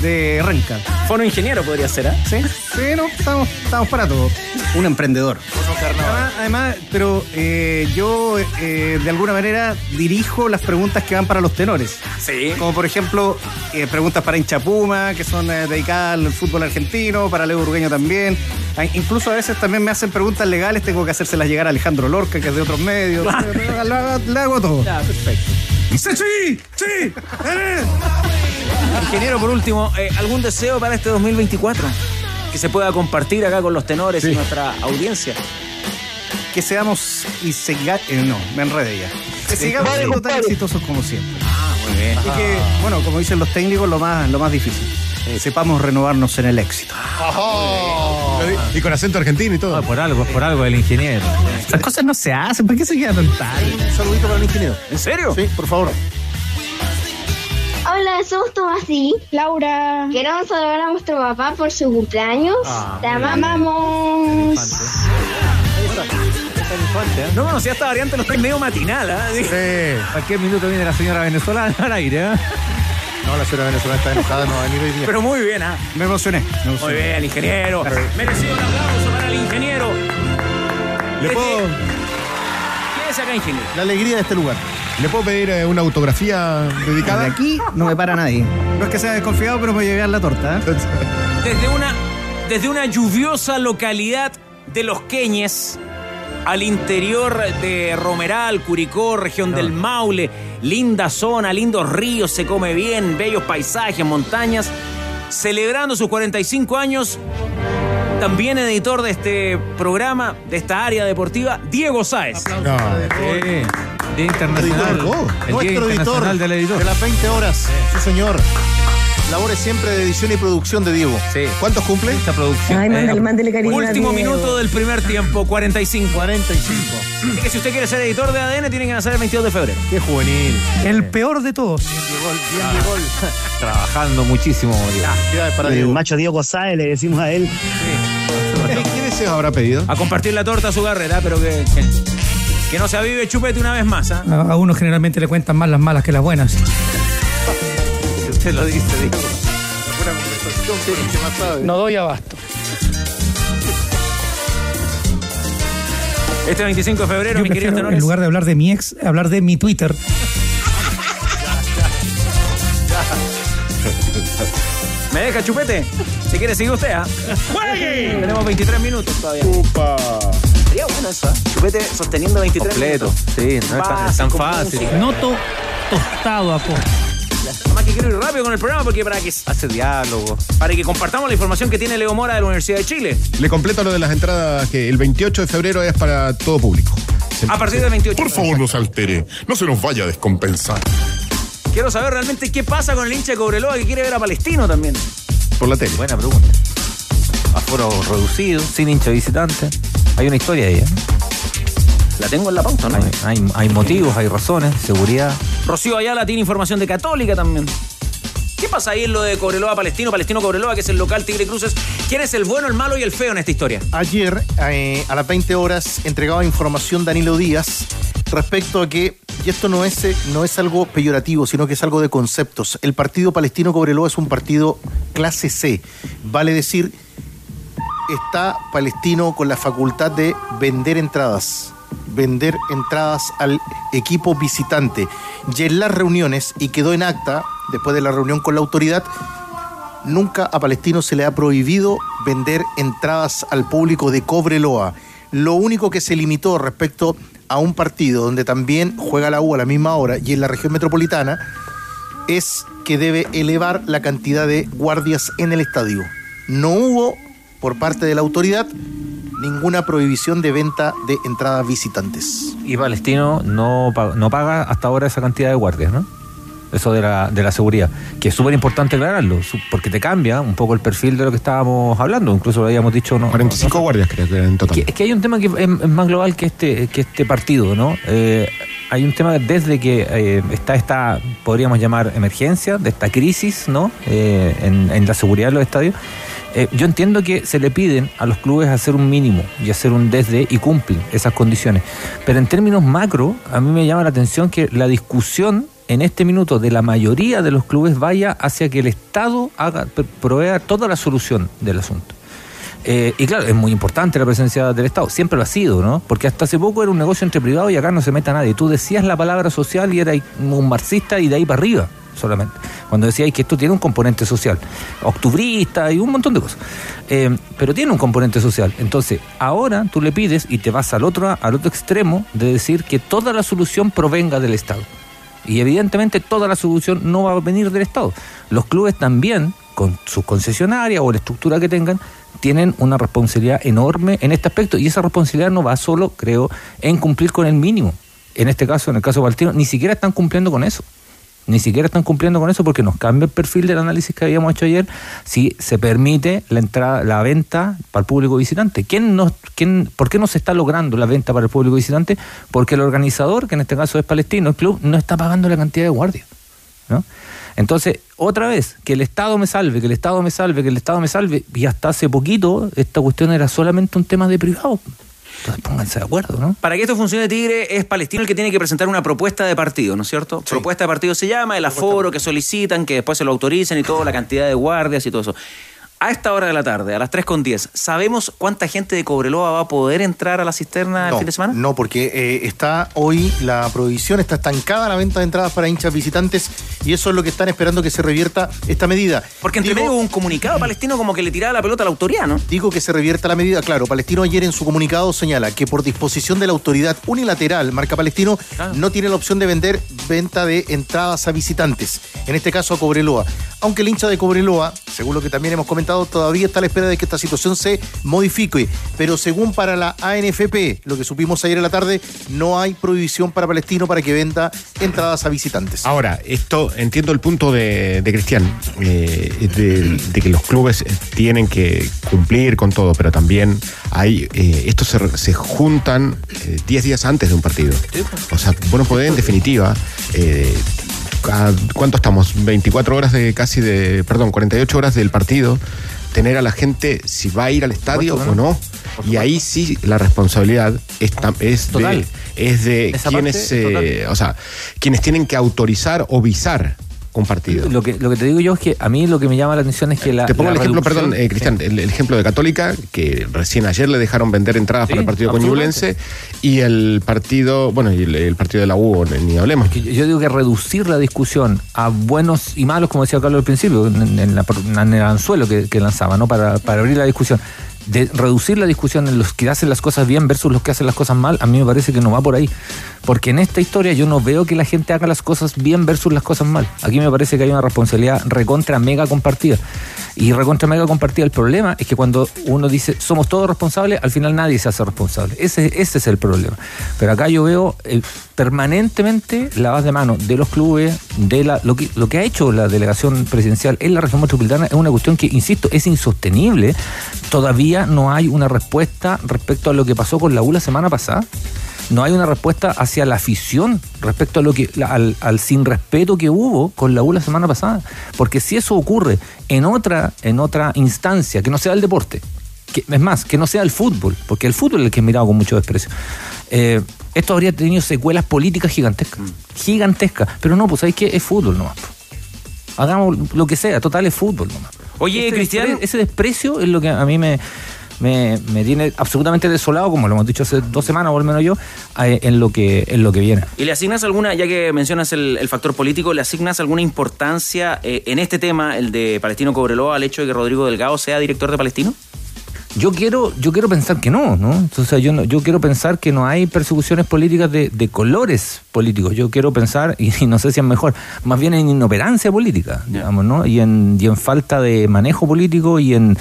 de Renca. Fono ingeniero podría ser, ¿ah? Sí, sí, no, estamos, estamos para todo. Un emprendedor. Además, además, pero eh, yo eh, de alguna manera dirijo las preguntas que van para los tenores. Sí. Como por ejemplo, eh, preguntas para hincha Puma, que son eh, dedicadas al fútbol argentino, para Leo Urgueño también. Ah, Incluso a veces también me hacen preguntas legales, tengo que hacérselas llegar a Alejandro Lorca, que es de otros medios. Le hago- le hago todo. Ya, perfecto. Sí, sí, sí. Ingeniero, por último, eh, ¿algún deseo para este 2024? Que se pueda compartir acá con los tenores y nuestra audiencia. que seamos y sigamos. no, me enredé ya. Que sigamos siendo tan exitosos como siempre. Ah, muy bien. Y que, bueno, como dicen los técnicos, lo más, lo más difícil. Sepamos renovarnos en el éxito. Y con acento argentino y todo. Ah, por algo, por algo el ingeniero. Estas cosas no se hacen, ¿por qué se queda tan tal? Un saludito para el ingeniero. ¿En serio? Sí, por favor. Hola somos Tomasí. Laura. Queremos saludar a nuestro papá por su cumpleaños. Ah, Te muy bien. amamos. No conocía esta variante, lo estoy medio matinal. ¿ah? Cualquier minuto viene la señora venezolana al aire. ¿eh? No, la señora venezolana está enojada, no va a venir hoy día. Pero muy bien, ¿ah? Me emocioné. me emocioné. Muy bien, ingeniero. Merecido un aplauso para el ingeniero. ¿Le puedo, ¿Quién es acá, ingeniero? La alegría de este lugar. ¿Le puedo pedir eh, una autografía dedicada? De aquí no me para nadie. No es que sea desconfiado, pero me voy a la torta. ¿eh? Desde una, desde una lluviosa localidad de Los Queñes al interior de Romeral, Curicó, región del Maule, linda zona, lindos ríos, se come bien, bellos paisajes, montañas, celebrando sus 45 años, también editor de este programa, de esta área deportiva, Diego Sáez. No. Día Internacional. Editor, el Día nuestro editor Internacional del editor. de las 20 horas. Sí, señor. Labores siempre de edición y producción de Diego. Sí. ¿Cuántos cumple? Esta producción. Ay, mándale, mándale cariño. a Último Diego. minuto del primer tiempo, 45. 45. Así que si usted quiere ser editor de ADN, tiene que nacer el 22 de febrero. Qué juvenil. El peor de todos. Bien de gol. Trabajando muchísimo, Diego. Para El Diego. macho Diego Sáez, le decimos a él. ¿Quién quién deseo habrá pedido? A compartir la torta a su carrera, pero que, que, que no se avive chupete una vez más. ¿ah? A, a uno generalmente le cuentan más las malas que las buenas. Lo dice, Diego. Buena conversación, sí, ¿qué más sabe? No doy abasto. Este 25 de febrero, Yo mi querido en lugar de hablar de mi ex, hablar de mi Twitter. ¿Me deja chupete? Si quiere, sigue usted, ¿ah? Tenemos 23 minutos todavía. Upa. Sería bueno eso, ¿ah? Chupete sosteniendo 23 Completo. minutos. Sí, no es tan, fácil. Noto tostado a poco. Que quiero ir rápido con el programa porque para que, Hace diálogo. para que compartamos la información que tiene Leo Mora de la Universidad de Chile. Le completo lo de las entradas que el 28 de febrero es para todo público. A partir del 28. Por favor, no se altere. No se nos vaya a descompensar. Quiero saber realmente qué pasa con el hincha de Cobreloa que quiere ver a Palestino también. Por la tele. Buena pregunta. Aforo reducido, sin hincha visitante. Hay una historia ahí, ¿eh? La tengo en la pauta, ¿no? Hay, hay, hay motivos, hay razones, seguridad. Rocío Ayala tiene información de Católica también. ¿Qué pasa ahí en lo de Cobreloa Palestino, Palestino Cobreloa, que es el local Tigre Cruces? ¿Quién es el bueno, el malo y el feo en esta historia? Ayer, eh, a las 20 horas, entregaba información Danilo Díaz respecto a que, y esto no es, eh, no es algo peyorativo, sino que es algo de conceptos. El partido palestino Cobreloa es un partido clase C. Vale decir, está Palestino con la facultad de vender entradas. Vender entradas al equipo visitante. Y en las reuniones, y quedó en acta, después de la reunión con la autoridad, nunca a Palestino se le ha prohibido vender entradas al público de Cobreloa. Lo único que se limitó respecto a un partido donde también juega la U a la misma hora y en la región metropolitana es que debe elevar la cantidad de guardias en el estadio. No hubo, por parte de la autoridad, ninguna prohibición de venta de entradas visitantes. Y Palestino no, no paga hasta ahora esa cantidad de guardias, ¿no? Eso de la, de la seguridad, que es súper importante aclararlo, porque te cambia un poco el perfil de lo que estábamos hablando, incluso lo habíamos dicho. ¿no? 45 guardias creo que en total. Que- es que hay un tema que es, es más global que este, que este partido, ¿no? Eh, hay un tema desde que eh, está esta, podríamos llamar, emergencia, de esta crisis, ¿no? Eh, en, en la seguridad de los estadios. Eh, yo entiendo que se le piden a los clubes hacer un mínimo y hacer un desde y cumplen esas condiciones. Pero en términos macro, a mí me llama la atención que la discusión en este minuto de la mayoría de los clubes vaya hacia que el Estado haga, pr- provea toda la solución del asunto. Eh, y claro, es muy importante la presencia del Estado, siempre lo ha sido, ¿no? Porque hasta hace poco era un negocio entre privados y acá no se meta nadie. Tú decías la palabra social y era un marxista y de ahí para arriba solamente. Cuando decíais que esto tiene un componente social, octubrista y un montón de cosas. Eh, pero tiene un componente social. Entonces, ahora tú le pides y te vas al otro, al otro extremo de decir que toda la solución provenga del Estado. Y evidentemente toda la solución no va a venir del Estado. Los clubes también, con sus concesionarias o la estructura que tengan, tienen una responsabilidad enorme en este aspecto. Y esa responsabilidad no va solo, creo, en cumplir con el mínimo. En este caso, en el caso de Palestino, ni siquiera están cumpliendo con eso. Ni siquiera están cumpliendo con eso porque nos cambia el perfil del análisis que habíamos hecho ayer si se permite la entrada, la venta para el público visitante. ¿Quién nos, quién, ¿Por qué no se está logrando la venta para el público visitante? Porque el organizador, que en este caso es palestino, el club, no está pagando la cantidad de guardias. ¿no? Entonces, otra vez, que el Estado me salve, que el Estado me salve, que el Estado me salve, y hasta hace poquito esta cuestión era solamente un tema de privado. Entonces pónganse de acuerdo, ¿no? Para que esto funcione, Tigre, es Palestino el que tiene que presentar una propuesta de partido, ¿no es cierto? Propuesta de partido se llama, el aforo que solicitan, que después se lo autoricen y toda la cantidad de guardias y todo eso. A esta hora de la tarde, a las 3.10, ¿sabemos cuánta gente de Cobreloa va a poder entrar a la cisterna el fin de semana? No, porque eh, está hoy la prohibición, está estancada la venta de entradas para hinchas visitantes y eso es lo que están esperando que se revierta esta medida. Porque entre medio hubo un comunicado palestino como que le tiraba la pelota a la autoridad, ¿no? Digo que se revierta la medida, claro. Palestino ayer en su comunicado señala que por disposición de la autoridad unilateral, marca Palestino, no tiene la opción de vender venta de entradas a visitantes, en este caso a Cobreloa. Aunque el hincha de Cobreloa, según lo que también hemos comentado, todavía está a la espera de que esta situación se modifique. Pero según para la ANFP, lo que supimos ayer en la tarde, no hay prohibición para Palestino para que venda entradas a visitantes. Ahora, esto entiendo el punto de, Cristian, eh, de, que los clubes tienen que cumplir con todo, pero también hay eh, estos se, juntan 10 eh, días antes de un partido. O sea, bueno, poder en definitiva ¿cuánto estamos? 24 horas de casi de, perdón, 48 horas del partido, tener a la gente si va a ir al estadio o no. Y ahí sí la responsabilidad es, es de, es de quienes, eh, o sea, quienes tienen que autorizar o visar compartido. Lo que, lo que te digo yo es que a mí lo que me llama la atención es que la. Te pongo el ejemplo, perdón, eh, Cristian, el, ejemplo de Católica, que recién ayer le dejaron vender entradas para el partido con Ñublense y el partido, bueno, y el, partido de la U, ni hablemos. Yo digo que reducir la discusión a buenos y malos, como decía Carlos al principio, en, el anzuelo que, que lanzaba, ¿no? Para, para abrir la discusión de reducir la discusión en los que hacen las cosas bien versus los que hacen las cosas mal, a mí me parece que no va por ahí. Porque en esta historia yo no veo que la gente haga las cosas bien versus las cosas mal. Aquí me parece que hay una responsabilidad recontra mega compartida. Y recontra mega compartida el problema es que cuando uno dice somos todos responsables, al final nadie se hace responsable. Ese, ese es el problema. Pero acá yo veo permanentemente la base de mano de los clubes, de la, lo, que, lo que ha hecho la delegación presidencial en la región metropolitana es una cuestión que, insisto, es insostenible. Todavía no hay una respuesta respecto a lo que pasó con la U la semana pasada no hay una respuesta hacia la afición respecto a lo que al, al, sin respeto que hubo con la U la semana pasada. Porque si eso ocurre en otra, en otra instancia, que no sea el deporte, que, es más, que no sea el fútbol, porque el fútbol es el que es mirado con mucho desprecio. Eh, esto habría tenido secuelas políticas gigantescas. Gigantescas. Pero no, pues hay que es fútbol nomás. Hagamos lo que sea, total es fútbol nomás. Oye, Cristian. ese desprecio es lo que a mí me, me, tiene absolutamente desolado, como lo hemos dicho hace dos semanas o al menos yo, en lo que, en lo que viene. ¿Y le asignas alguna, ya que mencionas el, factor político, le asignas alguna importancia eh, en este tema, el de Palestino Cobreloa, al hecho de que Rodrigo Delgado sea director de Palestino? Yo quiero, yo quiero pensar que no, ¿no? Entonces yo, yo quiero pensar que no hay persecuciones políticas de, colores políticos. Yo quiero pensar, y, no sé si es mejor, más bien en inoperancia política, digamos, ¿no? Y en, y en falta de manejo político y en,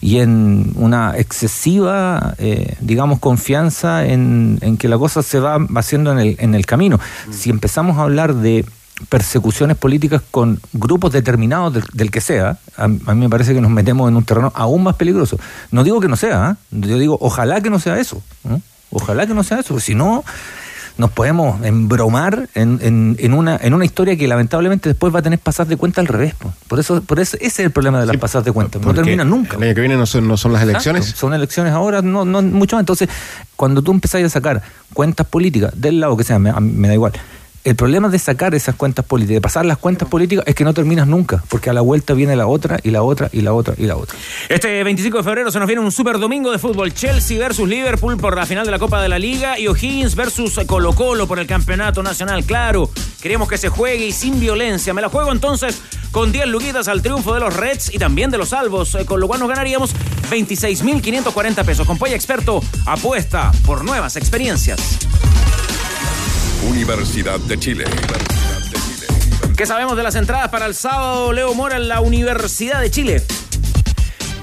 y en una excesiva, eh, digamos, confianza en, en, que la cosa se va haciendo en el, en el camino. Mm. Si empezamos a hablar de persecuciones políticas con grupos determinados del, que sea, a, mí me parece que nos metemos en un terreno aún más peligroso. No digo que no sea, ¿eh? yo digo, ojalá que no sea eso. Ojalá que no sea eso, porque si no, nos podemos embromar en, en, una, en una historia que lamentablemente después va a tener pasar de cuenta al revés. Por eso, por eso ese es el problema de las pasas de cuenta. No terminan nunca. El año que viene no son, no son las elecciones. son elecciones ahora, no, no mucho más. Entonces, cuando tú empezás a sacar cuentas políticas, del lado que sea, me da igual el problema de sacar esas cuentas políticas, de pasar las cuentas políticas, es que no terminas nunca, porque a la vuelta viene la otra y la otra y la otra y la otra. Este 25 de febrero se nos viene un super domingo de fútbol. Chelsea versus Liverpool por la final de la Copa de la Liga y O'Higgins versus Colo Colo por el Campeonato Nacional. Claro, queremos que se juegue y sin violencia. Me la juego entonces con 10 luquitas al triunfo de los Reds y también de los Salvos, eh, con lo cual nos ganaríamos 26.540 pesos. Con Polla Experto, apuesta por nuevas experiencias. Universidad de Chile. ¿Qué sabemos de las entradas para el sábado, Leo Mora, en la Universidad de Chile?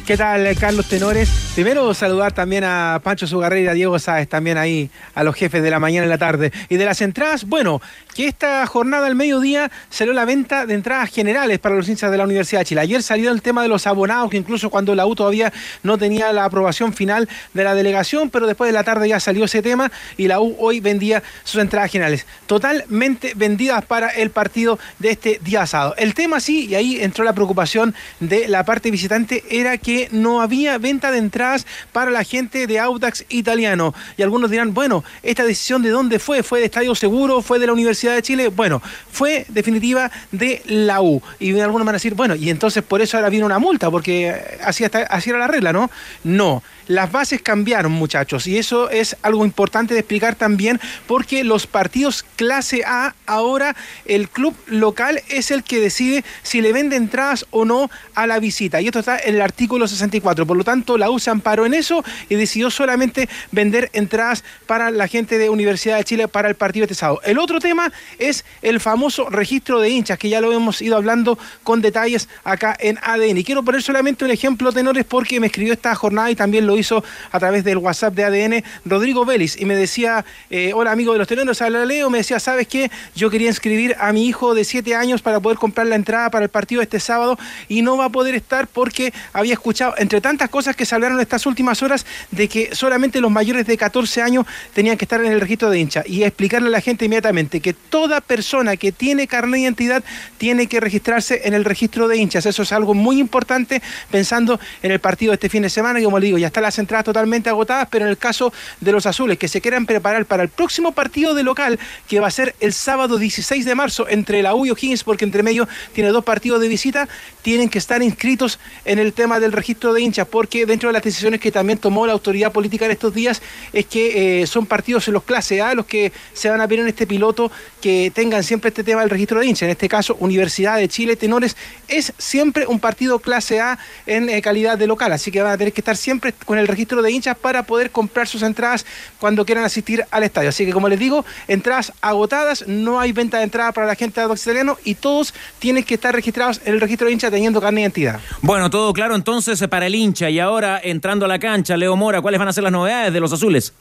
¿Qué tal, Carlos Tenores? Primero saludar también a Pancho Sugarrey y a Diego Sáez, también ahí a los jefes de la mañana y la tarde. Y de las entradas, bueno, que esta jornada al mediodía salió la venta de entradas generales para los hinchas de la Universidad de Chile. Ayer salió el tema de los abonados, que incluso cuando la U todavía no tenía la aprobación final de la delegación, pero después de la tarde ya salió ese tema y la U hoy vendía sus entradas generales. Totalmente vendidas para el partido de este día asado. El tema sí, y ahí entró la preocupación de la parte visitante, era que no había venta de entradas para la gente de Audax italiano. Y algunos dirán, bueno, ¿esta decisión de dónde fue? ¿Fue de Estadio Seguro? ¿Fue de la Universidad de Chile? Bueno, fue definitiva de la U. Y algunos van a decir, bueno, y entonces por eso ahora viene una multa, porque así, así era la regla, ¿no? No las bases cambiaron, muchachos, y eso es algo importante de explicar también porque los partidos clase A, ahora el club local es el que decide si le vende entradas o no a la visita. Y esto está en el artículo 64. Por lo tanto, la U se amparó en eso y decidió solamente vender entradas para la gente de Universidad de Chile para el partido este sábado. El otro tema es el famoso registro de hinchas, que ya lo hemos ido hablando con detalles acá en ADN. Y quiero poner solamente un ejemplo, tenores, porque me escribió esta jornada y también lo hizo a través del WhatsApp de ADN Rodrigo Vélez y me decía, eh, hola amigo de los telenos, habla Leo, me decía, ¿sabes qué? Yo quería inscribir a mi hijo de 7 años para poder comprar la entrada para el partido este sábado y no va a poder estar porque había escuchado, entre tantas cosas que se hablaron estas últimas horas, de que solamente los mayores de 14 años tenían que estar en el registro de hincha y explicarle a la gente inmediatamente que toda persona que tiene carnet de identidad tiene que registrarse en el registro de hinchas. Eso es algo muy importante pensando en el partido de este fin de semana, y como le digo, ya está las entradas totalmente agotadas, pero en el caso de los azules que se quieran preparar para el próximo partido de local, que va a ser el sábado 16 de marzo entre la U y porque entre medio tiene dos partidos de visita, tienen que estar inscritos en el tema del registro de hinchas, porque dentro de las decisiones que también tomó la autoridad política en estos días es que eh, son partidos en los clase A los que se van a ver en este piloto que tengan siempre este tema del registro de hinchas. En este caso, Universidad de Chile Tenores es siempre un partido clase A en eh, calidad de local, así que van a tener que estar siempre con el registro de hinchas para poder comprar sus entradas cuando quieran asistir al estadio. Así que como les digo, entradas agotadas, no hay venta de entradas para la gente de Italiano y todos tienen que estar registrados en el registro de hinchas teniendo carne de identidad. Bueno, todo claro entonces para el hincha y ahora entrando a la cancha, Leo Mora, ¿cuáles van a ser las novedades de los azules?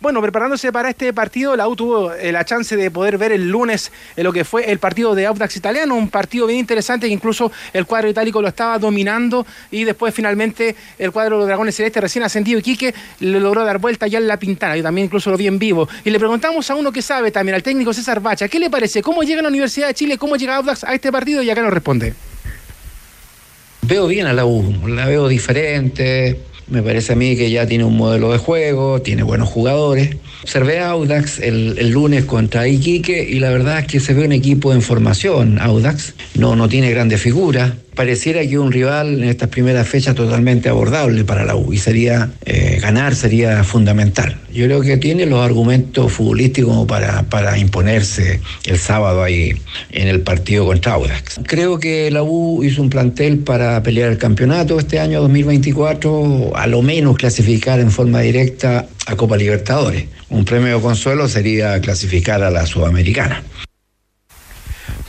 Bueno, preparándose para este partido, la U tuvo eh, la chance de poder ver el lunes eh, lo que fue el partido de Audax Italiano, un partido bien interesante que incluso el cuadro itálico lo estaba dominando y después finalmente el cuadro de los Dragones Celestes recién ascendido y Quique le logró dar vuelta ya en la pintana, yo también incluso lo vi en vivo. Y le preguntamos a uno que sabe también, al técnico César Bacha, ¿qué le parece? ¿Cómo llega la Universidad de Chile? ¿Cómo llega Audax a este partido? Y acá nos responde. Veo bien a la U, la veo diferente, me parece a mí que ya tiene un modelo de juego, tiene buenos jugadores. Observé a Audax el, el, lunes contra Iquique y la verdad es que se ve un equipo en formación. Audax no, no tiene grandes figuras, pareciera que un rival en estas primeras fechas totalmente abordable para la U y sería eh, ganar sería fundamental. Yo creo que tiene los argumentos futbolísticos para, para imponerse el sábado ahí en el partido contra Audax. Creo que la U hizo un plantel para pelear el campeonato este año 2024, a lo menos clasificar en forma directa a Copa Libertadores. Un premio consuelo sería clasificar a la Sudamericana.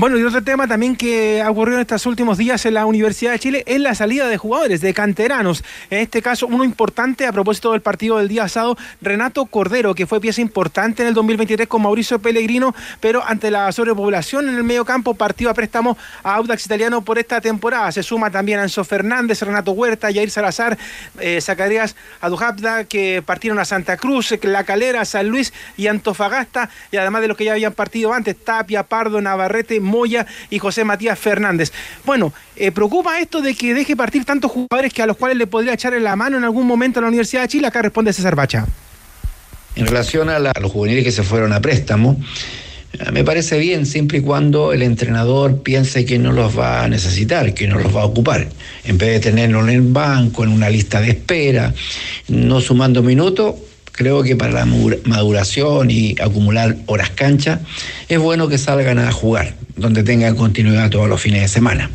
Bueno, y otro tema también que ha ocurrido en estos últimos días en la Universidad de Chile es la salida de jugadores, de canteranos. En este caso, uno importante a propósito del partido del día asado, Renato Cordero, que fue pieza importante en el 2023 con Mauricio Pellegrino, pero ante la sobrepoblación en el medio campo, partió a préstamo a Audax Italiano por esta temporada. Se suma también Anzo Fernández, Renato Huerta, Jair Salazar, eh, Zacarías Adujabda, que partieron a Santa Cruz, La Calera, San Luis y Antofagasta, y además de los que ya habían partido antes, Tapia, Pardo, Navarrete, Moya y José Matías Fernández. Bueno, eh, ¿preocupa esto de que deje partir tantos jugadores que a los cuales le podría echar en la mano en algún momento a la Universidad de Chile? Acá responde César Bacha. En relación a, a los juveniles que se fueron a préstamo, eh, me parece bien siempre y cuando el entrenador piense que no los va a necesitar, que no los va a ocupar. En vez de tenerlos en el banco, en una lista de espera, no sumando minutos, creo que para la maduración y acumular horas cancha es bueno que salgan a jugar, donde tengan continuidad todos los fines de semana.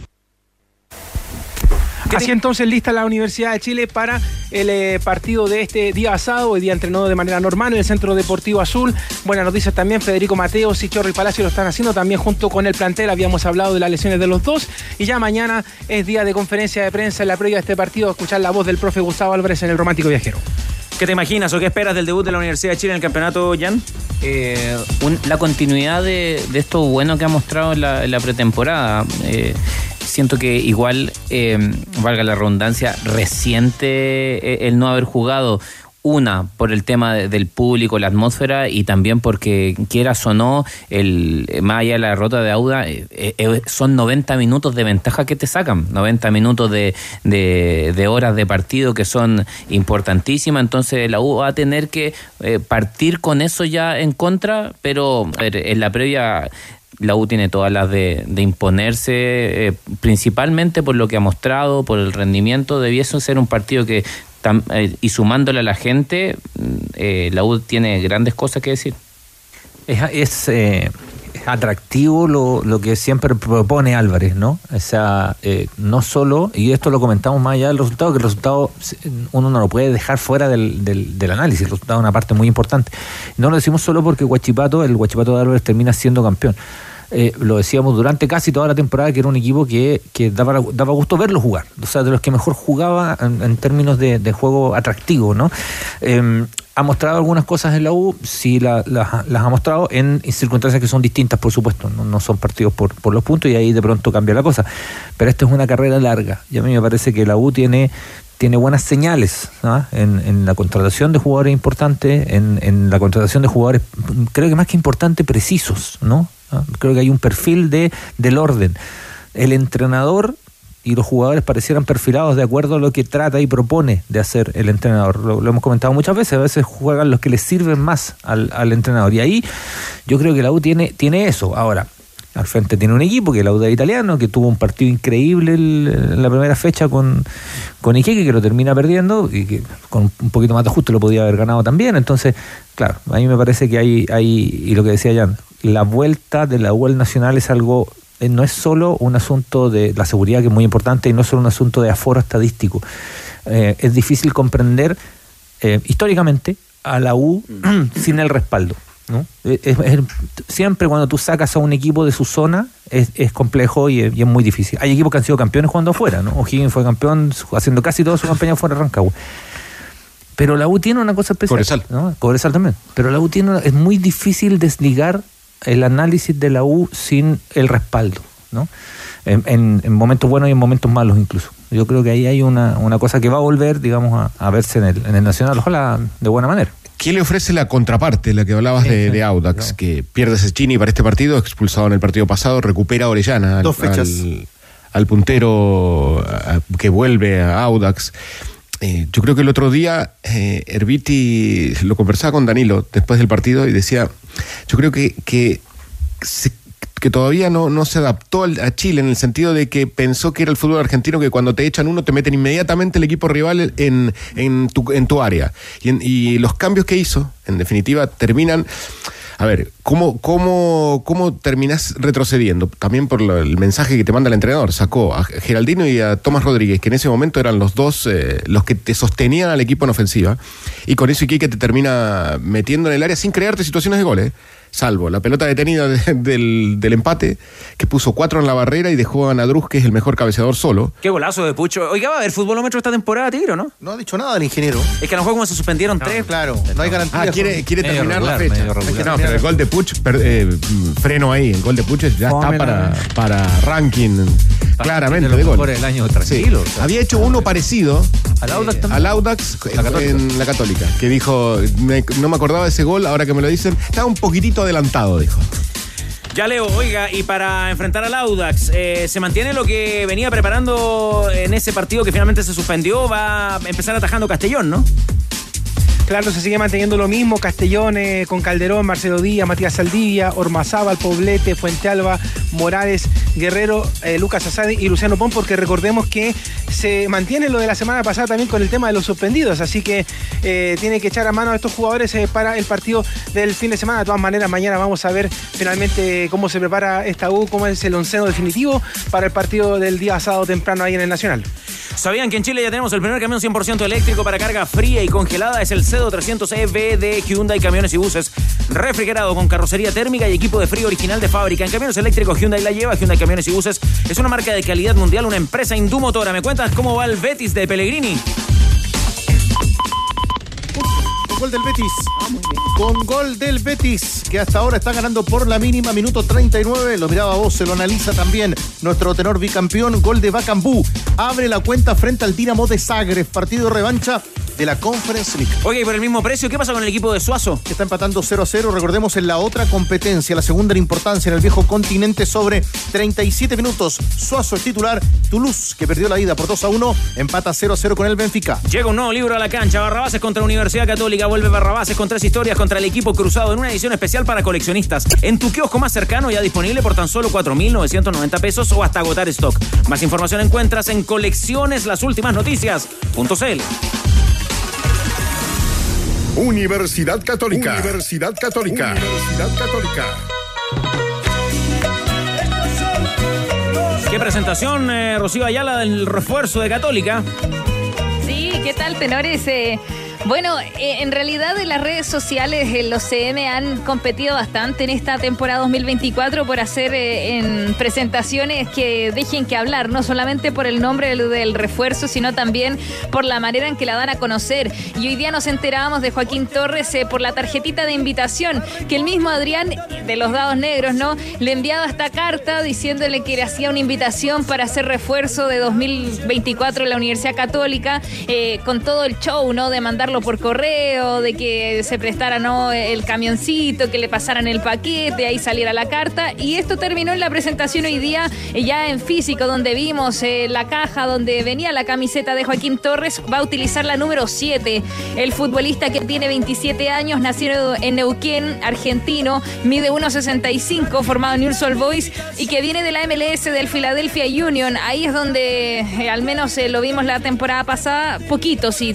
Así entonces lista la Universidad de Chile para el eh, partido de este día asado. Hoy día entrenó de manera normal en el Centro Deportivo Azul. Buenas noticias también, Federico Mateos y Chorri Palacio lo están haciendo también junto con el plantel. Habíamos hablado de las lesiones de los dos. Y ya mañana es día de conferencia de prensa en la previa de este partido. Escuchar la voz del profe Gustavo Álvarez en el Romántico Viajero. ¿Qué te imaginas o qué esperas del debut de la Universidad de Chile en el campeonato, Jan? Eh, la continuidad de, esto bueno que ha mostrado en la pretemporada. Eh, siento que igual, eh, valga la redundancia, reciente eh, el no haber jugado. Una, por el tema de- del público, la atmósfera, y también porque, quieras o no, el, más allá de la derrota de Auda, eh, eh, son 90 minutos de ventaja que te sacan, 90 minutos de, de- de horas de partido que son importantísimas, entonces la U va a tener que eh, partir con eso ya en contra, pero en la previa la U tiene todas las de, de imponerse, eh, principalmente por lo que ha mostrado, por el rendimiento, debiese ser un partido que, eh, y sumándole a la gente, mm, eh, la U tiene grandes cosas que decir. Es, eh, es atractivo lo, lo que siempre propone Álvarez, ¿no? O sea, eh, no solo, y esto lo comentamos más allá del resultado, que el resultado uno no lo puede dejar fuera del, del, análisis, el resultado es una parte muy importante. No lo decimos solo porque Huachipato, el Huachipato de Álvarez termina siendo campeón. Eh, lo decíamos durante casi toda la temporada que era un equipo que, que daba, daba gusto verlo jugar, o sea, de los que mejor jugaba en, términos de, juego atractivo, ¿no? Eh, ha mostrado algunas cosas en la U, sí la- la- las ha mostrado en circunstancias que son distintas, por supuesto, no, son partidos por, por los puntos y ahí de pronto cambia la cosa. Pero esta es una carrera larga y a mí me parece que la U tiene, tiene buenas señales ¿ah? en, en la contratación de jugadores importantes, en la contratación de jugadores, creo que más que importante, precisos, ¿no? ¿Ah? Creo que hay un perfil de, del orden. El entrenador y los jugadores parecieran perfilados de acuerdo a lo que trata y propone de hacer el entrenador. Lo, lo hemos comentado muchas veces, a veces juegan los que les sirven más al, al entrenador. Y ahí yo creo que la U tiene, tiene eso. Ahora, al frente tiene un equipo que es el Auda italiano, que tuvo un partido increíble el- en la primera fecha con, con Iquique, que lo termina perdiendo y que con un poquito más de ajuste lo podía haber ganado también. Entonces, claro, a mí me parece que hay, hay y lo que decía Jan, la vuelta de la U al Nacional es algo eh, no es solo un asunto de la seguridad, que es muy importante, y no es solo un asunto de aforo estadístico. Eh, es difícil comprender eh, históricamente a la U sin el respaldo. ¿No? Eh, es- es- siempre cuando tú sacas a un equipo de su zona es, es complejo y es, y es muy difícil. Hay equipos que han sido campeones jugando afuera, ¿no? O'Higgins fue campeón haciendo casi toda su campaña fuera de Rancagua. Pero la U tiene una cosa especial. Cobresal. ¿no? Cobresal también. Pero la U tiene una- es muy difícil desligar el análisis de la U sin el respaldo, ¿no? En, en- en momentos buenos y en momentos malos incluso. Yo creo que ahí hay una, una cosa que va a volver, digamos, a, a verse en el, en el Nacional, ojalá de buena manera. ¿Qué le ofrece la contraparte, la que hablabas de, de Audax? Que pierde Cecchini para este partido, expulsado en el partido pasado, recupera a Orellana. al- Dos fechas. Al, al puntero a- que vuelve a Audax. Eh, yo creo que el otro día eh, Herbiti lo conversaba con Danilo después del partido y decía, yo creo que, que, se- que todavía no, no se adaptó al- a Chile en el sentido de que pensó que era el fútbol argentino que cuando te echan uno te meten inmediatamente el equipo rival en, en, tu, en tu área. Y, los cambios que hizo, en definitiva, terminan... A ver, ¿cómo, cómo, cómo terminás retrocediendo? También por el mensaje que te manda el entrenador. Sacó a Geraldino y a Tomás Rodríguez, que en ese momento eran los dos eh, los que te sostenían al equipo en ofensiva. Y con eso Iquique te termina metiendo en el área sin crearte situaciones de goles. Salvo la pelota detenida de- del, del empate, que puso cuatro en la barrera y dejó a Nadruz, que es el mejor cabeceador solo. Qué golazo de Pucho. Oiga, va a haber futbolómetro esta temporada, Tigre, ¿no? No ha dicho nada el ingeniero. Es que a lo mejor como se suspendieron tres. Claro, no hay garantía. Ah, quiere, quiere terminar la fecha. No, pero el gol de Puch, per- eh, freno ahí, el gol de Puch ya está para, para ranking claramente de de los del año Sí. tranquilo. o sea. Había hecho uno parecido Al Audax eh, también. al Audax La Católica. en la Católica, que dijo, me- no me acordaba de ese gol, ahora que me lo dicen, estaba un poquitito adelantado, dijo. Ya leo, oiga, y para enfrentar al Audax, eh, ¿se mantiene lo que venía preparando en ese partido que finalmente se suspendió? Va a empezar atajando Castellón, ¿no? Claro, se sigue manteniendo lo mismo. Castellón eh, con Calderón, Marcelo Díaz, Matías Saldivia, Ormazábal, Poblete, Fuente Alba, Morales, Guerrero, eh, Lucas Asadi y Luciano Pon, porque recordemos que se mantiene lo de la semana pasada también con el tema de los suspendidos. Así que eh, tiene que echar a mano a estos jugadores eh, para el partido del fin de semana. De todas maneras, mañana vamos a ver finalmente cómo se prepara esta U, cómo es el onceno definitivo para el partido del día sábado temprano ahí en el Nacional. ¿Sabían que en Chile ya tenemos el primer camión 100% eléctrico para carga fría y congelada? Es el CEDO 300 EV de Hyundai Camiones y Buses, refrigerado con carrocería térmica y equipo de frío original de fábrica. En camiones eléctricos Hyundai la lleva. Hyundai Camiones y Buses es una marca de calidad mundial, una empresa indumotora. ¿Me cuentas cómo va el Betis de Pellegrini? Gol del Betis. Con gol del Betis, que hasta ahora está ganando por la mínima, minuto 39. Lo miraba vos, se lo analiza también nuestro tenor bicampeón. Gol de Bacambú. Abre la cuenta frente al Dinamo de Zagreb. Partido revancha de la Conference League. Oye, ¿y por el mismo precio, ¿qué pasa con el equipo de Suazo? Que está empatando 0 a 0. Recordemos en la otra competencia, la segunda en importancia en el viejo continente, sobre 37 minutos. Suazo es titular. Toulouse, que perdió la ida por 2 a 1, empata 0 a 0 con el Benfica. Llega un nuevo libro a la cancha. Barrabases contra la Universidad Católica. Vuelve Barrabases con tres historias contra el equipo cruzado en una edición especial para coleccionistas. En tu kiosco más cercano, ya disponible por tan solo 4.990 pesos o hasta agotar stock. Más información encuentras en colecciones las últimas noticias.cl. Universidad Católica. Universidad Católica. Universidad Católica. Qué presentación, eh, Rocío Ayala, del refuerzo de Católica. Sí, ¿qué tal, tenores? Eh, bueno, eh, en realidad en las redes sociales eh, los CM han competido bastante en esta temporada 2024 por hacer eh, en presentaciones que dejen que hablar, no solamente por el nombre del, del refuerzo, sino también por la manera en que la dan a conocer. Y hoy día nos enterábamos de Joaquín Torres por la tarjetita de invitación que el mismo Adrián de los Dados Negros, ¿no? Le enviaba esta carta diciéndole que le hacía una invitación para hacer refuerzo de 2024 en la Universidad Católica con todo el show, ¿no? De mandarlo por correo, de que se prestara ¿no? el camioncito, que le pasaran el paquete, ahí saliera la carta. Y esto terminó en la presentación hoy día, eh, ya en físico, donde vimos eh, la caja donde venía la camiseta de Joaquín Torres. Va a utilizar la número 7. El futbolista que tiene 27 años, nacido en Neuquén, argentino, mide 1,65, formado en News Boys y que viene de la MLS del Philadelphia Union. Ahí es donde eh, al menos lo vimos la temporada pasada, poquito, sí,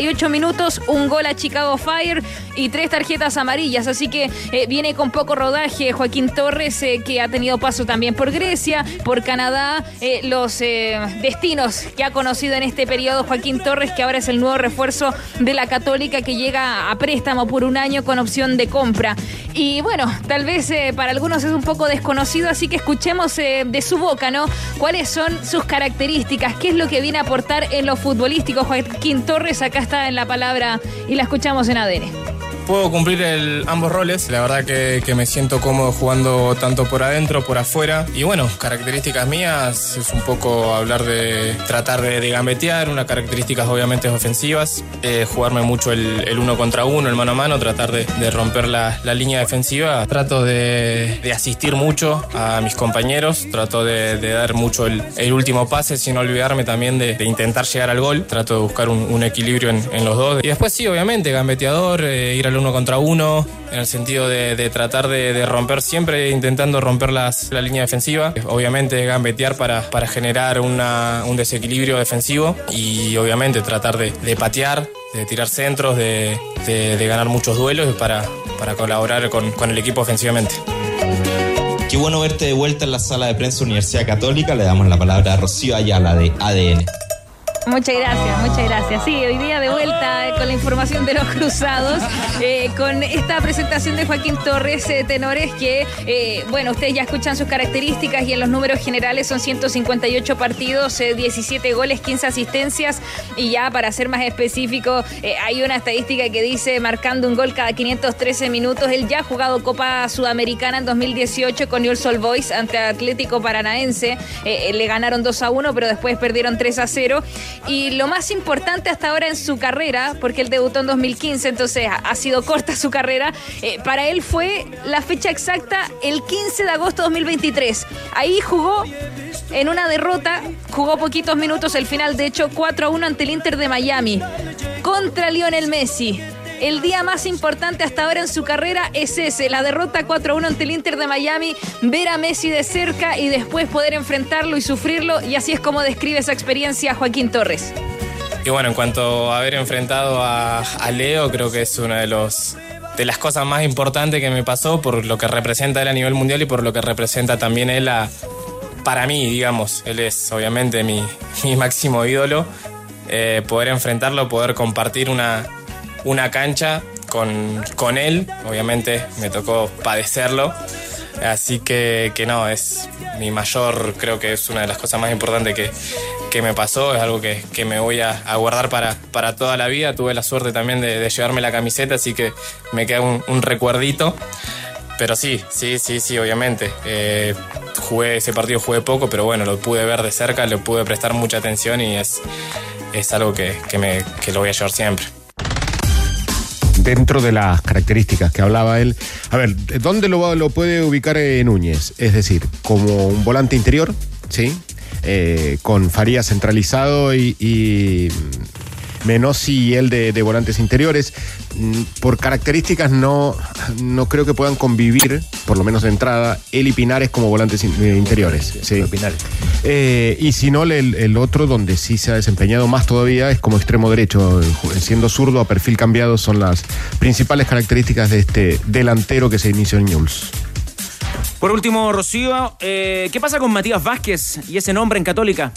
368 minutos, un gol a Chicago Fire y tres tarjetas amarillas. Así que eh, viene con poco rodaje Joaquín Torres, eh, que ha tenido paso también por Grecia, por Canadá, eh, los destinos que ha conocido en este periodo Joaquín Torres, que ahora es el nuevo refuerzo de la Católica que llega a préstamo por un año con opción de compra. Y bueno, tal vez para algunos es un poco desconocido, así que escuchemos de su boca, ¿no? ¿Cuáles son sus características? ¿Qué es lo que viene a aportar en lo futbolístico Joaquín Torres? Acá está en la palabra y la escuchamos en ADN puedo cumplir ambos roles. La verdad que, me siento cómodo jugando tanto por adentro, por afuera. Y bueno, características mías es un poco hablar de tratar de, gambetear, unas características obviamente ofensivas, eh, jugarme mucho el, uno contra uno, el mano a mano, tratar de, romper la, línea defensiva. Trato de, asistir mucho a mis compañeros, trato de, dar mucho el, último pase sin olvidarme también de, intentar llegar al gol. Trato de buscar un equilibrio en, los dos. Y después sí, obviamente, gambeteador, eh, ir al uno contra uno, en el sentido de, tratar de, romper siempre, intentando romper las, la línea defensiva. Obviamente gambetear para, para generar una, un desequilibrio defensivo y obviamente tratar de, de patear, de tirar centros, de, de ganar muchos duelos para, para colaborar con, con el equipo ofensivamente. Qué bueno verte de vuelta en la sala de prensa Universidad Católica. Le damos la palabra a Rocío Ayala de ADN. Muchas gracias, muchas gracias. Sí, hoy día de vuelta con la información de los cruzados, eh, con esta presentación de Joaquín Torres eh, Tenores, que, eh, bueno, ustedes ya escuchan sus características y en los números generales son 158 partidos, 17 goles, 15 asistencias y ya para ser más específico, hay una estadística que dice marcando un gol cada 513 minutos. Él ya ha jugado Copa Sudamericana en 2018 con Newell's Old Boys ante Atlético Paranaense. le ganaron 2 a 1, pero después perdieron 3 a 0. Y lo más importante hasta ahora en su carrera, porque él debutó en 2015, entonces ha sido corta su carrera, eh, para él fue la fecha exacta el 15 de agosto de 2023. Ahí jugó en una derrota, jugó poquitos minutos el final, de hecho 4 a 1 ante el Inter de Miami, contra Lionel Messi. El día más importante hasta ahora en su carrera es ese, la derrota 4-1 ante el Inter de Miami, ver a Messi de cerca y después poder enfrentarlo y sufrirlo, y así es como describe esa experiencia Joaquín Torres. Y bueno, en cuanto a haber enfrentado a, Leo, creo que es una de los de las cosas más importantes que me pasó por lo que representa él a nivel mundial y por lo que representa también él a, para mí, digamos, él es obviamente mi, mi máximo ídolo. Eh, poder enfrentarlo, poder compartir una, una cancha con, con él, obviamente me tocó padecerlo. Así que, que no, es mi mayor, creo que es una de las cosas más importantes que, que me pasó, es algo que, que me voy a, a guardar para, para toda la vida. Tuve la suerte también de, llevarme la camiseta, así que me queda un, un recuerdito. Pero sí, sí, sí, sí, obviamente. Eh, jugué ese partido, jugué poco, pero bueno, lo pude ver de cerca, le pude prestar mucha atención y es, es algo que, que, me, que lo voy a llevar siempre. Dentro de las características que hablaba él. A ver, ¿dónde lo, lo puede ubicar eh, Núñez? Es decir, como un volante interior, ¿sí? Eh, con Faría centralizado y, Menossi y él de, de volantes interiores. Mm, Por características no, no creo que puedan convivir, por lo menos de entrada, él y Pinares como volantes in- eh, interiores. Sí. Eh, y si no, el, el otro donde sí se ha desempeñado más todavía es como extremo derecho, eh, siendo zurdo a perfil cambiado, son las principales características de este delantero que se inició en Newell's. Por último, Rocío, eh, ¿qué pasa con Matías Vázquez y ese nombre en Católica?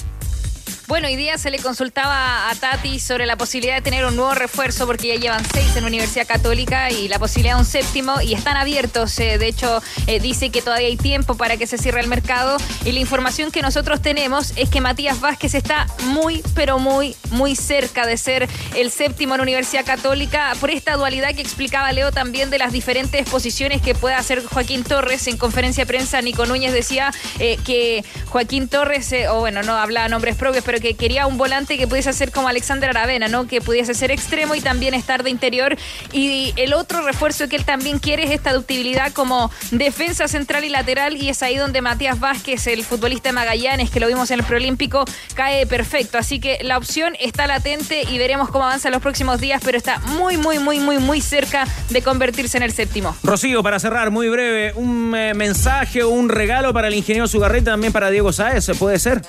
Bueno, hoy día se le consultaba a Tati sobre la posibilidad de tener un nuevo refuerzo porque ya llevan seis en la Universidad Católica y la posibilidad de un séptimo y están abiertos. eh, de hecho, eh, dice que todavía hay tiempo para que se cierre el mercado y la información que nosotros tenemos es que Matías Vázquez está muy, pero muy, muy cerca de ser el séptimo en la Universidad Católica por esta dualidad que explicaba Leo también de las diferentes posiciones que puede hacer Joaquín Torres. En conferencia de prensa, Nico Núñez decía eh, que Joaquín Torres, o bueno, no hablaba nombres propios, pero que quería un volante que pudiese ser como Alexander Aravena, ¿no? Que pudiese ser extremo y también estar de interior. Y el otro refuerzo que él también quiere es esta ductibilidad como defensa central y lateral. Y es ahí donde Matías Vázquez, el futbolista de Magallanes, que lo vimos en el preolímpico, cae perfecto. Así que la opción está latente y veremos cómo avanza en los próximos días, pero está muy, muy, muy, muy, muy cerca de convertirse en el séptimo. Rocío, para cerrar, muy breve, un eh, mensaje o un regalo para el ingeniero Zugarreta, también para Diego Sáez, ¿puede ser?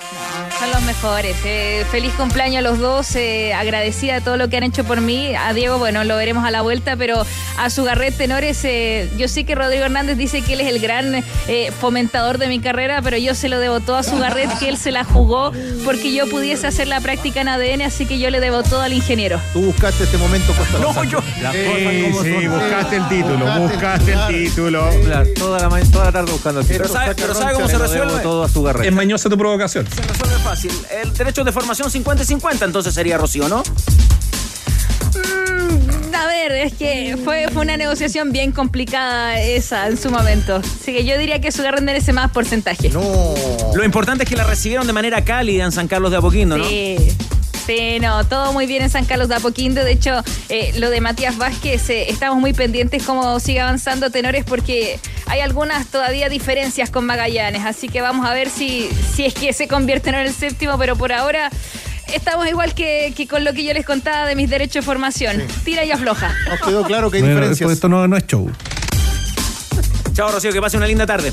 Son los mejores. Eh, feliz cumpleaños a los dos. eh, agradecida de todo lo que han hecho por mí. A Diego, bueno, lo veremos a la vuelta, pero a su garret tenores, eh, yo sé que Rodrigo Hernández dice que él es el gran eh, fomentador de mi carrera, pero yo se lo debo todo a su garret, que él se la jugó porque yo pudiese hacer la práctica en ADN, así que yo le debo todo al ingeniero. Tú buscaste este momento, Costa No, yo. Sí, sí, buscaste el título, buscaste el título. Toda la, toda la tarde buscando el Pero sabe, pero ¿sabe cómo se resuelve? todo a su garreta. Es mañosa tu provocación. Se resuelve fácil. El derecho de formación 50-50, entonces sería Rocío, ¿no? Mm, a ver, es que fue, fue una negociación bien complicada esa en su momento. Así que yo diría que su garret merece más porcentaje. No. Lo importante es que la recibieron de manera cálida en San Carlos de Apoquindo, ¿no? Sí. Sí, no, todo muy bien en San Carlos de Apoquindo. De hecho, eh, lo de Matías Vázquez, eh, estamos muy pendientes cómo sigue avanzando Tenores porque hay algunas todavía diferencias con Magallanes. Así que vamos a ver si, si es que se convierte en el séptimo, pero por ahora estamos igual que, que con lo que yo les contaba de mis derechos de formación. Tira y afloja. Nos quedó claro que hay Bueno, diferencias. esto no, no es show. Chao, Rocío, que pase una linda tarde.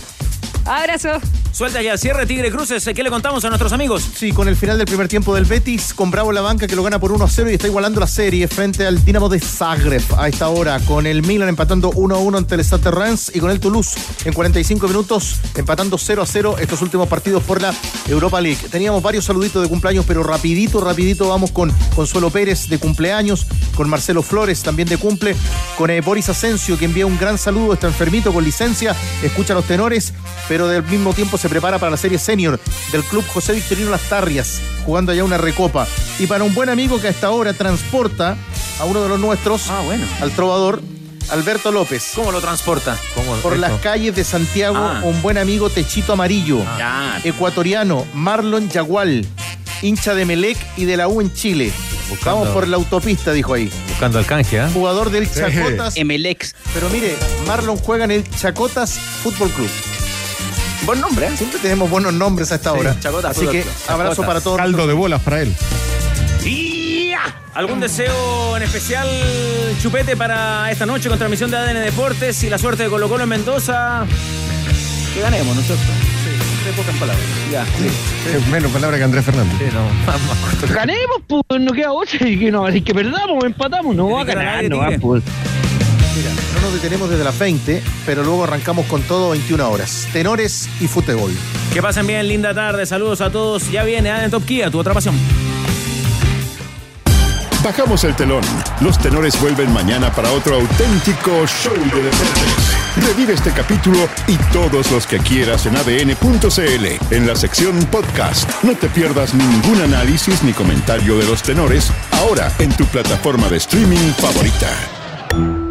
Abrazo. Suelta ya cierre, Tigre Cruces. ¿Qué le contamos a nuestros amigos? Sí, con el final del primer tiempo del Betis, con Bravo la banca que lo gana por 1 a 0 y está igualando la serie frente al Dinamo de Zagreb a esta hora, con el Milan empatando 1 a 1 ante el Stade Reims y con el Toulouse en 45 minutos empatando 0 a 0 estos últimos partidos por la Europa League. Teníamos varios saluditos de cumpleaños, pero rapidito, rapidito vamos con Consuelo Pérez de cumpleaños, con Marcelo Flores también de cumple, con eh, Boris Asensio que envía un gran saludo, está enfermito con licencia, escucha los tenores, pero del mismo tiempo se prepara para la serie senior del club José Victorino Las Tarrias, jugando allá una recopa. Y para un buen amigo que hasta ahora transporta a uno de los nuestros, Ah, bueno. al trovador Alberto López. ¿Cómo lo transporta? Por las calles de Santiago, Ah. un buen amigo Techito Amarillo, Ya. ecuatoriano Marlon Yagual, hincha de Melec y de la U en Chile. Vamos por la autopista, dijo ahí. Buscando al canje, ¿ah? Jugador del Chacotas. Emelex. Pero mire, Marlon juega en el Chacotas Fútbol Club. Buen nombre, ¿eh? Siempre tenemos buenos nombres a esta hora. Así que abrazo para todos. Caldo de bolas para él. ¿Algún deseo en especial, Chupete, para esta noche con transmisión de ADN Deportes y la suerte de Colo Colo en Mendoza? Que ganemos, ¿no es cierto? Sí, de pocas palabras. Ya, sí. Menos palabra que Andrés Fernández. Sí, no, más, más corto. Ganemos, pues, no queda otra. Y que no, así que perdamos empatamos, no va a ganar, no va, pues. No nos detenemos desde las 20, pero luego arrancamos con todo 21 horas. Tenores y fútbol. Que pasen bien, linda tarde. Saludos a todos. Ya viene ADN Top Kia, tu otra pasión. Bajamos el telón. Los tenores vuelven mañana para otro auténtico show de deportes. Revive este capítulo y todos los que quieras en adn.cl en la sección podcast. No te pierdas ningún análisis ni comentario de los tenores ahora en tu plataforma de streaming favorita.